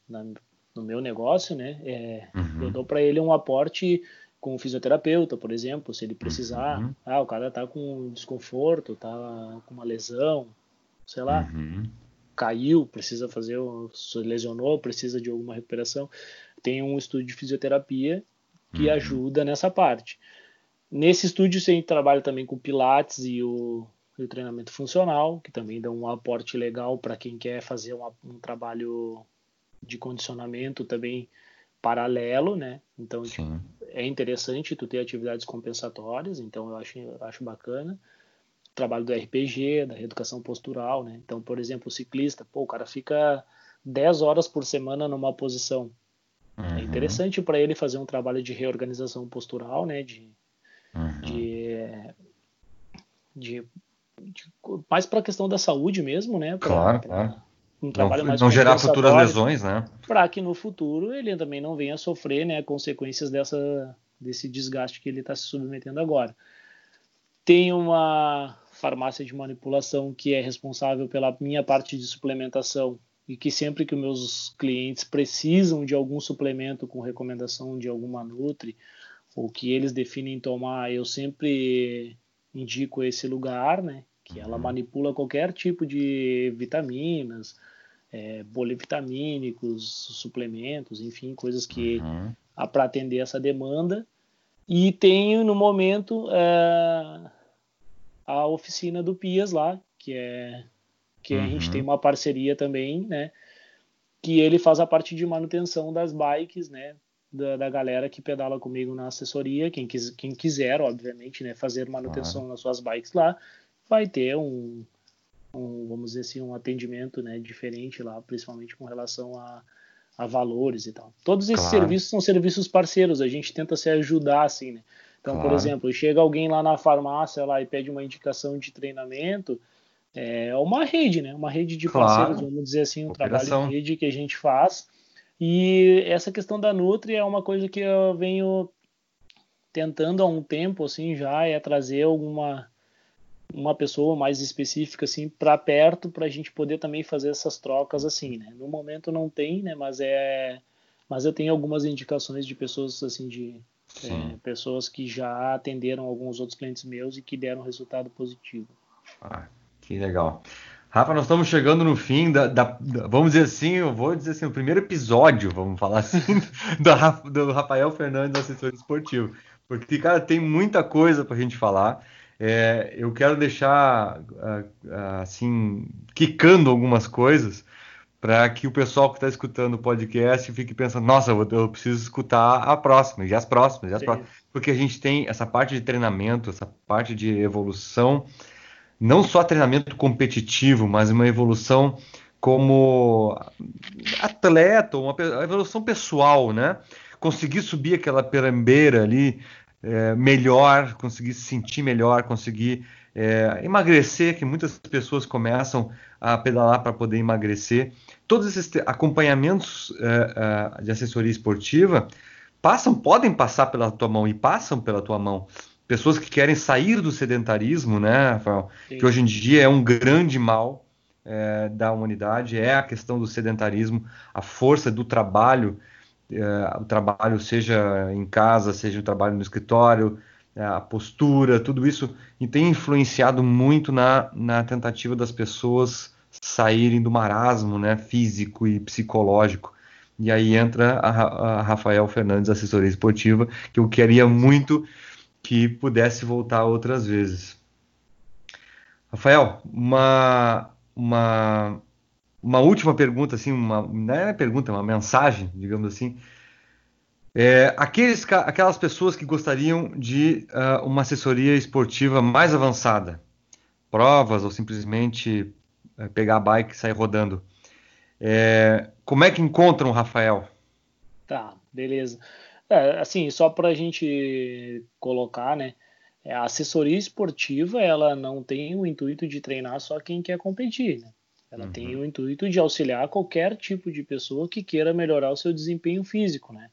no meu negócio, né, é, uhum. eu dou para ele um aporte com um fisioterapeuta, por exemplo, se ele precisar. Uhum. Ah, o cara tá com desconforto, tá com uma lesão, sei lá. Caiu, precisa fazer, se lesionou, precisa de alguma recuperação, tem um estúdio de fisioterapia que uhum. ajuda nessa parte. Nesse estúdio você trabalha também com pilates e o, e o treinamento funcional, que também dá um aporte legal para quem quer fazer uma, um trabalho de condicionamento também paralelo, né? Então tipo, é interessante tu ter atividades compensatórias, então eu acho, eu acho bacana trabalho do RPG, da reeducação postural, né? Então, por exemplo, o ciclista, pô, o cara fica 10 horas por semana numa posição. É uhum. É interessante para ele fazer um trabalho de reorganização postural, né? De, uhum. de, de, de, mais para a questão da saúde mesmo, né? Pra, claro, pra, claro. Um trabalho não, mais não gerar futuras lesões, né? Para que no futuro ele também não venha sofrer, né, consequências dessa desse desgaste que ele está se submetendo agora. Tem uma farmácia de manipulação que é responsável pela minha parte de suplementação e que sempre que os meus clientes precisam de algum suplemento com recomendação de alguma Nutri ou que eles definem tomar, eu sempre indico esse lugar, né? que ela uhum. manipula qualquer tipo de vitaminas, é, polivitamínicos, suplementos, enfim, coisas que uhum. para atender essa demanda. E tenho no momento é, a oficina do Pias lá, que é que uhum. a gente tem uhum. uma parceria também, né? Que ele faz a parte de manutenção das bikes, né? Da, da galera que pedala comigo na assessoria, quem, quis, quem quiser, obviamente, né? Fazer manutenção nas suas bikes lá, vai ter um, um, vamos dizer assim, um atendimento né, diferente lá, principalmente com relação a, a valores e tal. Todos esses claro. serviços são serviços parceiros, a gente tenta se ajudar assim, né? Então, claro. por exemplo, chega alguém lá na farmácia lá e pede uma indicação de treinamento, é uma rede, né? Uma rede de parceiros, claro. vamos dizer assim, um Operação. trabalho de rede que a gente faz. E essa questão da Nutri é uma coisa que eu venho tentando há um tempo, assim, já, é trazer alguma uma pessoa mais específica assim para perto para a gente poder também fazer essas trocas assim né no momento não tem né mas é mas eu tenho algumas indicações de pessoas assim de é, pessoas que já atenderam alguns outros clientes meus e que deram resultado positivo. Ah, que legal. Rafa, nós estamos chegando no fim da, da, da, vamos dizer assim, eu vou dizer assim, o primeiro episódio, vamos falar assim, do, do Rafael Fernandes, assessor esportivo, porque, cara, tem muita coisa para a gente falar. É, eu quero deixar ah, ah, assim quicando algumas coisas para que o pessoal que está escutando o podcast fique pensando, nossa, eu, preciso escutar a próxima, e as próximas, e as próximas, porque a gente tem essa parte de treinamento, essa parte de evolução, não só treinamento competitivo, mas uma evolução como atleta, uma evolução pessoal, né? Conseguir subir aquela perambeira ali é, melhor, conseguir se sentir melhor, conseguir é, emagrecer, que muitas pessoas começam a pedalar para poder emagrecer. Todos esses acompanhamentos é, é, de assessoria esportiva passam, podem passar pela tua mão e passam pela tua mão. Pessoas que querem sair do sedentarismo, né, Rafael? Sim. Que hoje em dia é um grande mal é, da humanidade, é a questão do sedentarismo, a força do trabalho é, o trabalho, seja em casa, seja o trabalho no escritório, a postura, tudo isso e tem influenciado muito na, na tentativa das pessoas saírem do marasmo né, físico e psicológico. E aí entra a, a Rafael Fernandes, assessoria esportiva, que eu queria muito que pudesse voltar outras vezes. Rafael, uma, uma uma última pergunta, assim, uma, não é pergunta, é uma mensagem, digamos assim. É, aqueles, aquelas pessoas que gostariam de uh, uma assessoria esportiva mais avançada, provas ou simplesmente uh, pegar a bike e sair rodando, é, como é que encontram o Rafael? Tá, beleza. É, assim, só para a gente colocar, né? É, a assessoria esportiva ela não tem o intuito de treinar só quem quer competir, né? Ela uhum. tem o intuito de auxiliar qualquer tipo de pessoa que queira melhorar o seu desempenho físico, né?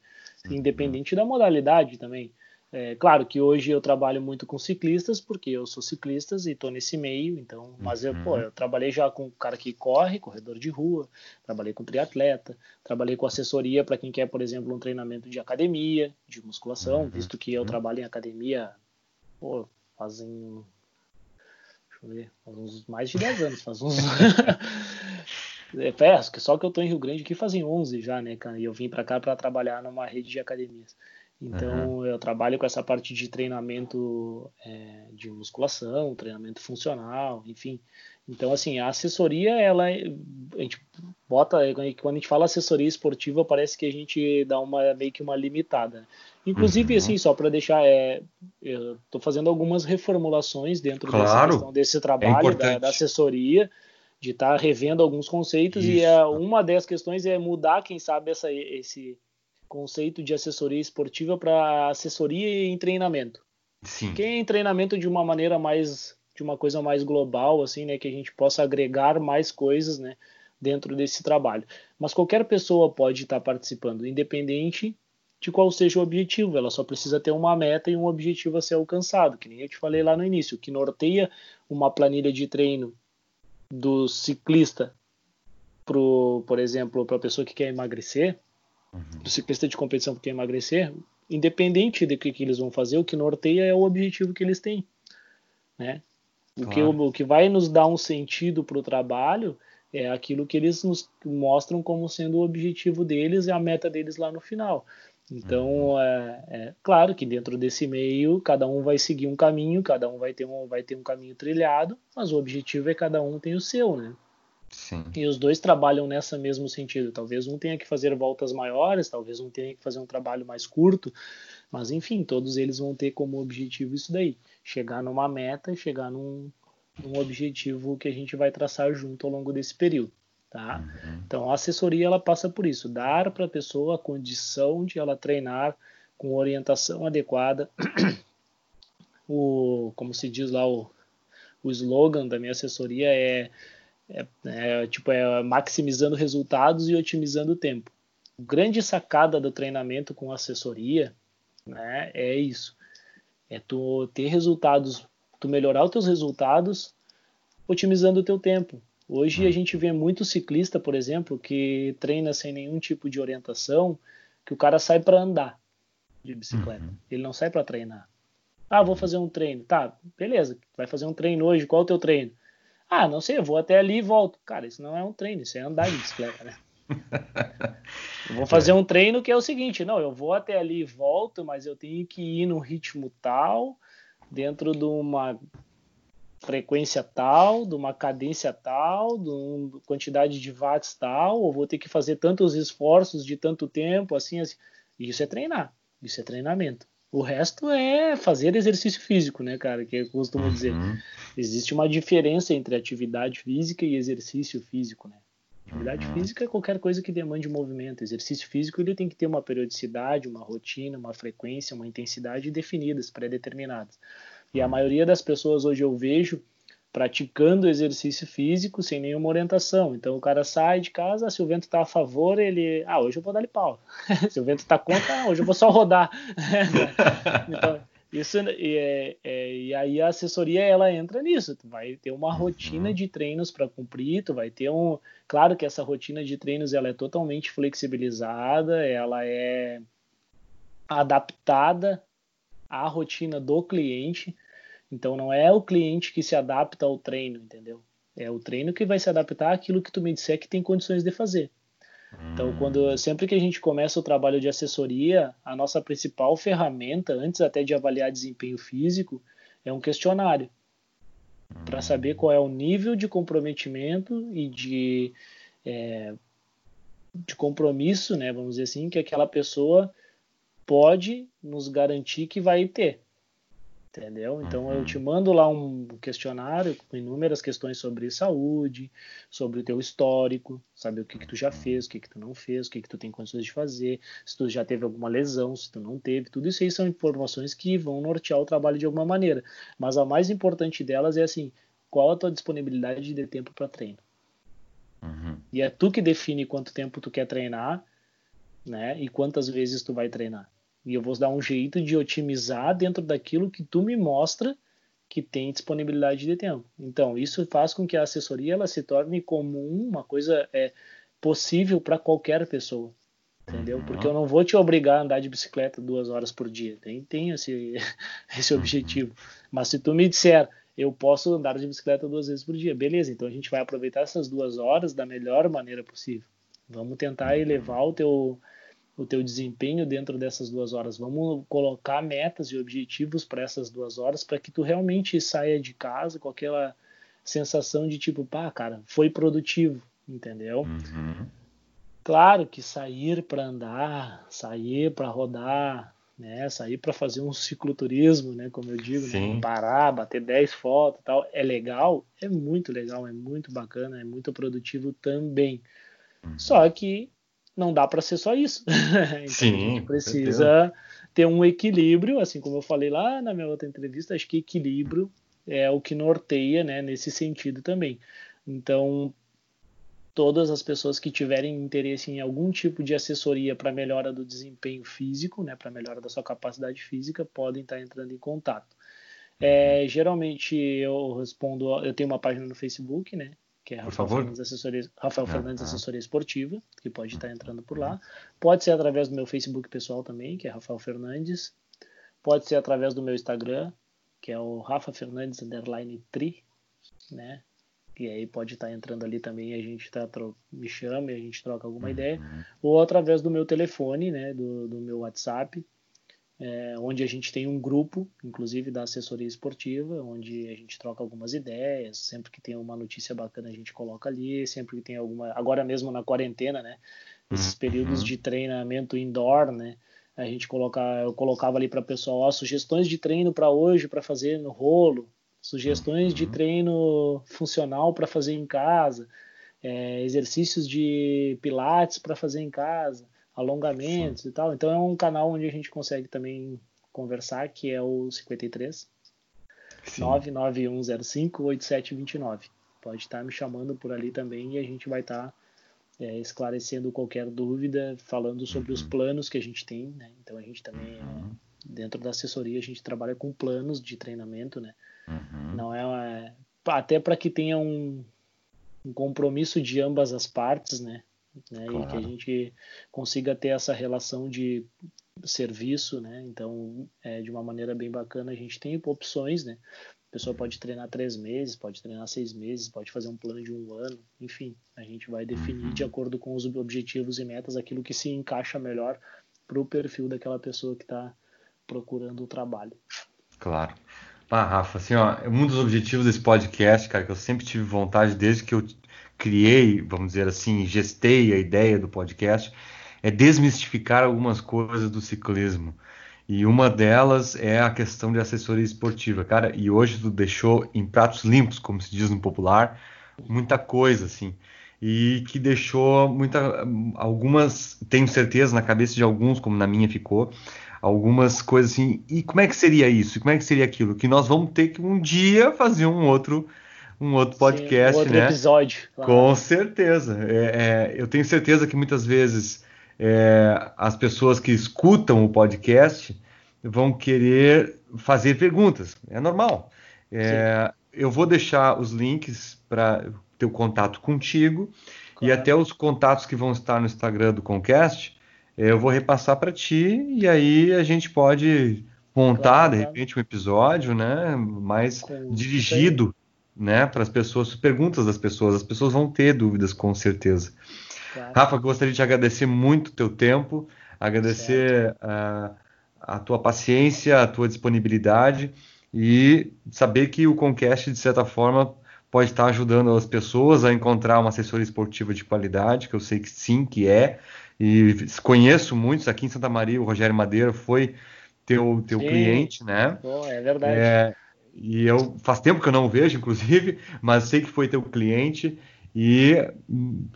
Uhum. Independente da modalidade também. É, claro que hoje eu trabalho muito com ciclistas, porque eu sou ciclista e estou nesse meio, então, mas eu, pô, uhum. eu trabalhei já com cara que corre, corredor de rua, trabalhei com triatleta, trabalhei com assessoria para quem quer, por exemplo, um treinamento de academia, de musculação, uhum. visto que eu trabalho em academia, pô, fazem Deixa eu ver. Faz uns mais de 10 anos. Faz uns. é, é, só que eu tô em Rio Grande aqui fazem 11 já, né, cara? E eu vim para cá para trabalhar numa rede de academias. Então uhum. eu trabalho com essa parte de treinamento é, de musculação, treinamento funcional, enfim. Então assim a assessoria ela é, a gente bota quando a gente fala assessoria esportiva parece que a gente dá uma meio que uma limitada. Inclusive, uhum. assim, só para deixar, é, eu estou fazendo algumas reformulações dentro claro. dessa questão desse trabalho é da, da, assessoria, de estar tá revendo alguns conceitos, Isso. e é, uma das questões é mudar, quem sabe, essa, esse conceito de assessoria esportiva para assessoria em treinamento. Sim. Que é em treinamento de uma maneira mais, de uma coisa mais global, assim, né, que a gente possa agregar mais coisas, né, dentro desse trabalho. Mas qualquer pessoa pode estar tá participando, independente de qual seja o objetivo. Ela só precisa ter uma meta e um objetivo a ser alcançado, que nem eu te falei lá no início, que norteia uma planilha de treino do ciclista pro, por exemplo, para a pessoa que quer emagrecer, uhum. do ciclista de competição que quer emagrecer, independente do que, que eles vão fazer, o que norteia é o objetivo que eles têm, né? O, claro. que, o, o que vai nos dar um sentido para o trabalho é aquilo que eles nos mostram como sendo o objetivo deles e a meta deles lá no final. Então, uhum. é, é, claro que dentro desse meio, cada um vai seguir um caminho, cada um vai ter um, vai ter um caminho trilhado, mas o objetivo é cada um tem o seu, né? Sim. E os dois trabalham nessa mesmo sentido. Talvez um tenha que fazer voltas maiores, talvez um tenha que fazer um trabalho mais curto, mas enfim, todos eles vão ter como objetivo isso daí: chegar numa meta, chegar num, num objetivo que a gente vai traçar junto ao longo desse período. Tá? Uhum. Então a assessoria ela passa por isso, dar para a pessoa a condição de ela treinar com orientação adequada. o, como se diz lá o, o slogan da minha assessoria é, é, é tipo é maximizando resultados e otimizando o tempo. O grande sacada do treinamento com assessoria, né, é isso. É tu ter resultados, tu melhorar os teus resultados otimizando o teu tempo. Hoje a hum. gente vê muito ciclista, por exemplo, que treina sem nenhum tipo de orientação, que o cara sai para andar de bicicleta. Uhum. Ele não sai para treinar. Ah, vou fazer um treino. Tá, beleza. Vai fazer um treino hoje. Qual é o teu treino? Ah, não sei, eu vou até ali e volto. Cara, isso não é um treino, isso é andar de bicicleta, né? eu vou fazer um treino que é o seguinte, não, eu vou até ali e volto, mas eu tenho que ir no ritmo tal, dentro de uma frequência tal, de uma cadência tal, de uma quantidade de watts tal, ou vou ter que fazer tantos esforços de tanto tempo, assim, assim. Isso é treinar, isso é treinamento. O resto é fazer exercício físico, né, cara? Que eu costumo uhum. dizer. Existe uma diferença entre atividade física e exercício físico, né? Atividade uhum. física é qualquer coisa que demande movimento. Exercício físico ele tem que ter uma periodicidade, uma rotina, uma frequência, uma intensidade definidas, pré-determinadas. E a maioria das pessoas hoje eu vejo praticando exercício físico sem nenhuma orientação. Então o cara sai de casa, se o vento está a favor, ele, ah, hoje eu vou dar-lhe pau. se o vento está contra, ah, hoje eu vou só rodar. então, isso e, é, é, e aí a assessoria ela entra nisso. Tu vai ter uma rotina uhum. de treinos para cumprir, tu vai ter um, claro que essa rotina de treinos ela é totalmente flexibilizada, ela é adaptada à rotina do cliente. Então não é o cliente que se adapta ao treino, entendeu? É o treino que vai se adaptar àquilo que tu me disser que tem condições de fazer. Então, hum. quando sempre que a gente começa o trabalho de assessoria, a nossa principal ferramenta, antes até de avaliar desempenho físico, é um questionário para saber qual é o nível de comprometimento e de, é, de compromisso, né, vamos dizer assim, que aquela pessoa pode nos garantir que vai ter entendeu? Então eu te uhum. mando lá um questionário com inúmeras questões sobre saúde, sobre o teu histórico, saber o que que tu já fez, o que que tu não fez, o que que tu tem condições de fazer, se tu já teve alguma lesão, se tu não teve, tudo isso aí são informações que vão nortear o trabalho de alguma maneira. Mas a mais importante delas é assim, qual a tua disponibilidade de tempo para treino? Uhum. E é tu que define quanto tempo tu quer treinar, né? E quantas vezes tu vai treinar. E eu vou dar um jeito de otimizar dentro daquilo que tu me mostra que tem disponibilidade de tempo. Então, isso faz com que a assessoria ela se torne comum, uma coisa é possível para qualquer pessoa. Entendeu? Porque eu não vou te obrigar a andar de bicicleta duas horas por dia. Tem, tem esse, esse objetivo. Mas se tu me disser, eu posso andar de bicicleta duas vezes por dia, beleza, então a gente vai aproveitar essas duas horas da melhor maneira possível. Vamos tentar elevar o teu, o teu desempenho dentro dessas duas horas. Vamos colocar metas e objetivos para essas duas horas para que tu realmente saia de casa com aquela sensação de tipo, pá, cara, foi produtivo, entendeu? Uhum. Claro que sair para andar, sair para rodar, né, sair para fazer um cicloturismo, né, como eu digo, né, parar, bater 10 fotos, tal, é legal, é muito legal, é muito bacana, é muito produtivo também. Uhum. Só que não dá para ser só isso. então Sim, a gente precisa ter um equilíbrio, assim como eu falei lá na minha outra entrevista, acho que equilíbrio é o que norteia, né, nesse sentido também. Então, todas as pessoas que tiverem interesse em algum tipo de assessoria para melhora do desempenho físico, né, para melhora da sua capacidade física, podem estar entrando em contato. É, geralmente eu respondo, eu tenho uma página no Facebook, né, que é Rafael Fernandes, Assessoria, Rafael ah, Fernandes ah. Assessoria Esportiva, que pode estar entrando por lá. Pode ser através do meu Facebook pessoal também, que é Rafael Fernandes. Pode ser através do meu Instagram, que é o Rafa Fernandes underline tri, né? E aí pode estar entrando ali também, a gente tá, me chama e a gente troca alguma uhum. ideia. Ou através do meu telefone, né? Do, do meu WhatsApp, é, onde a gente tem um grupo, inclusive da assessoria esportiva, onde a gente troca algumas ideias. Sempre que tem uma notícia bacana, a gente coloca ali. Sempre que tem alguma. Agora mesmo na quarentena, né? Esses uhum. períodos de treinamento indoor, né? A gente coloca, eu colocava ali para o pessoal ó, sugestões de treino para hoje para fazer no rolo, sugestões de uhum. treino funcional para fazer em casa, é, exercícios de pilates para fazer em casa alongamentos Sim. e tal. Então é um canal onde a gente consegue também conversar, que é o 53 991058729. Pode estar me chamando por ali também e a gente vai estar é, esclarecendo qualquer dúvida, falando sobre uhum. os planos que a gente tem, né? Então a gente também é, uhum. dentro da assessoria a gente trabalha com planos de treinamento, né? Uhum. Não é, é até para que tenha um, um compromisso de ambas as partes, né? Né? Claro. E que a gente consiga ter essa relação de serviço, né? Então, é, de uma maneira bem bacana, a gente tem opções, né? A pessoa pode treinar três meses, pode treinar seis meses, pode fazer um plano de um ano, enfim, a gente vai definir de uhum. acordo com os objetivos e metas aquilo que se encaixa melhor para o perfil daquela pessoa que está procurando o trabalho. Claro. Ah, Rafa, assim, ó, um dos objetivos desse podcast, cara, que eu sempre tive vontade desde que eu criei, vamos dizer assim, gestei a ideia do podcast, é desmistificar algumas coisas do ciclismo. E uma delas é a questão de assessoria esportiva, cara. E hoje tu deixou em pratos limpos, como se diz no popular, muita coisa assim. E que deixou muita algumas, tenho certeza na cabeça de alguns, como na minha ficou, algumas coisas assim. E como é que seria isso? Como é que seria aquilo? Que nós vamos ter que um dia fazer um outro um outro podcast, Sim, um outro né? episódio. Claro. Com certeza. É, é, eu tenho certeza que muitas vezes é, as pessoas que escutam o podcast vão querer fazer perguntas. É normal. É, eu vou deixar os links para ter o contato contigo claro. e até os contatos que vão estar no Instagram do Concast. Eu vou repassar para ti e aí a gente pode montar claro, de repente um episódio, né, mais dirigido né, para as pessoas, perguntas das pessoas. As pessoas vão ter dúvidas com certeza. Claro. Rafa, gostaria de agradecer muito o teu tempo, agradecer a, a tua paciência, a tua disponibilidade e saber que o Concast, de certa forma, pode estar ajudando as pessoas a encontrar uma assessoria esportiva de qualidade, que eu sei que sim, que é. E conheço muitos aqui em Santa Maria, o Rogério Madeira foi teu, teu cliente, né? Pô, é verdade. É, e eu faz tempo que eu não vejo, inclusive, mas sei que foi teu cliente e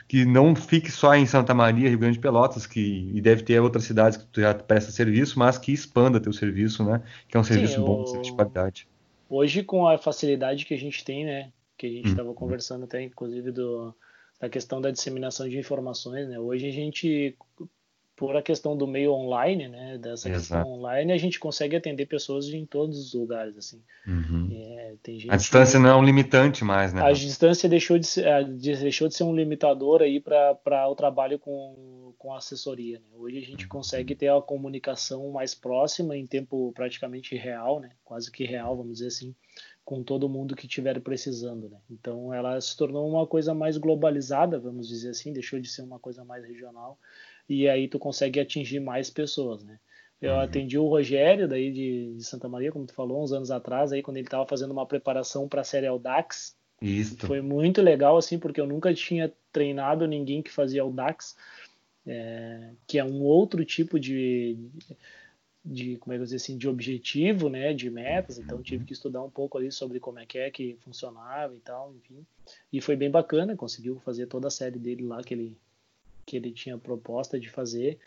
que não fique só em Santa Maria, Rio Grande de Pelotas, que e deve ter outras cidades que tu já presta serviço, mas que expanda teu serviço, né? Que é um serviço Sim, bom, eu... de qualidade. Hoje, com a facilidade que a gente tem, né? Que a gente estava hum. conversando até, inclusive, do, da questão da disseminação de informações, né? Hoje a gente por a questão do meio online, né, dessa Exato. questão online, a gente consegue atender pessoas em todos os lugares, assim. Uhum. É, a distância que, não é um limitante mais, né? A distância deixou de ser, deixou de ser um limitador aí para o trabalho com, com assessoria. Né? Hoje a gente uhum. consegue ter a comunicação mais próxima em tempo praticamente real, né? Quase que real, vamos dizer assim, com todo mundo que estiver precisando, né? Então ela se tornou uma coisa mais globalizada, vamos dizer assim, deixou de ser uma coisa mais regional e aí tu consegue atingir mais pessoas, né? Eu uhum. atendi o Rogério, daí de, de, Santa Maria, como tu falou, uns anos atrás, aí quando ele estava fazendo uma preparação para a série Audax. Isso. Foi muito legal, assim, porque eu nunca tinha treinado ninguém que fazia Audax, é, que é um outro tipo de, de, como é que eu dizer assim, de objetivo, né, de metas, então tive que estudar um pouco ali sobre como é que é que funcionava e tal, enfim. E foi bem bacana, conseguiu fazer toda a série dele lá que ele que ele tinha proposta de fazer.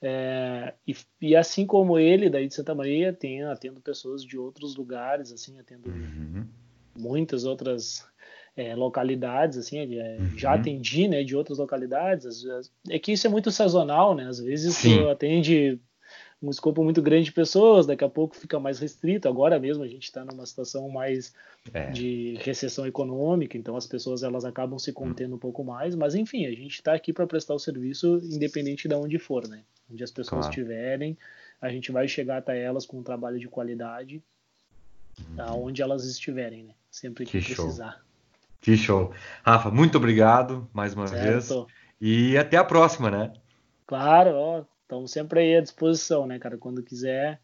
É, e, e, assim como ele, daí de Santa Maria, tem atendo pessoas de outros lugares, assim, atendo uhum. muitas outras é, localidades, assim, é, uhum. já atendi, né, de outras localidades. É que isso é muito sazonal, né? Às vezes Sim. atende um escopo muito grande de pessoas, daqui a pouco fica mais restrito. Agora mesmo a gente está numa situação mais é. de recessão econômica, então as pessoas elas acabam se contendo um pouco mais, mas enfim, a gente está aqui para prestar o serviço independente de onde for, né? Onde as pessoas claro. estiverem, a gente vai chegar até elas com um trabalho de qualidade, uhum. aonde elas estiverem, né? Sempre que, que precisar. Que show. Rafa, muito obrigado mais uma certo. vez. E até a próxima, né? Claro, estamos sempre aí à disposição, né, cara? Quando quiser,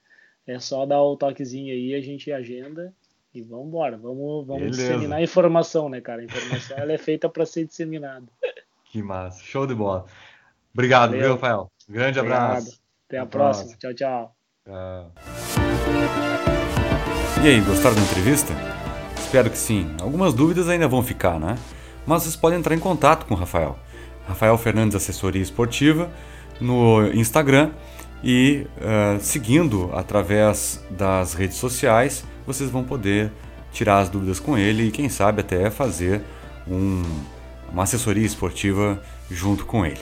é só dar o toquezinho aí, a gente agenda e vamos embora. Vamos, vamos disseminar informação, né, cara? A informação ela é feita para ser disseminada. Que massa. Show de bola. Obrigado, Valeu. viu, Rafael? grande Obrigado. abraço. Até a Até próxima. Tchau, tchau. Tchau. E aí, gostaram da entrevista? Espero que sim. Algumas dúvidas ainda vão ficar, né? Mas vocês podem entrar em contato com o Rafael. Rafael Fernandes Assessoria Esportiva no Instagram e uh, seguindo através das redes sociais, vocês vão poder tirar as dúvidas com ele e quem sabe até fazer um, uma assessoria esportiva junto com ele.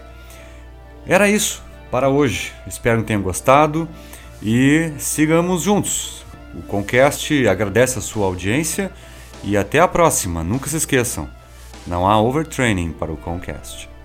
Era isso para hoje. Espero que tenham gostado e sigamos juntos. O Concast agradece a sua audiência e até a próxima. Nunca se esqueçam, não há overtraining para o Concast.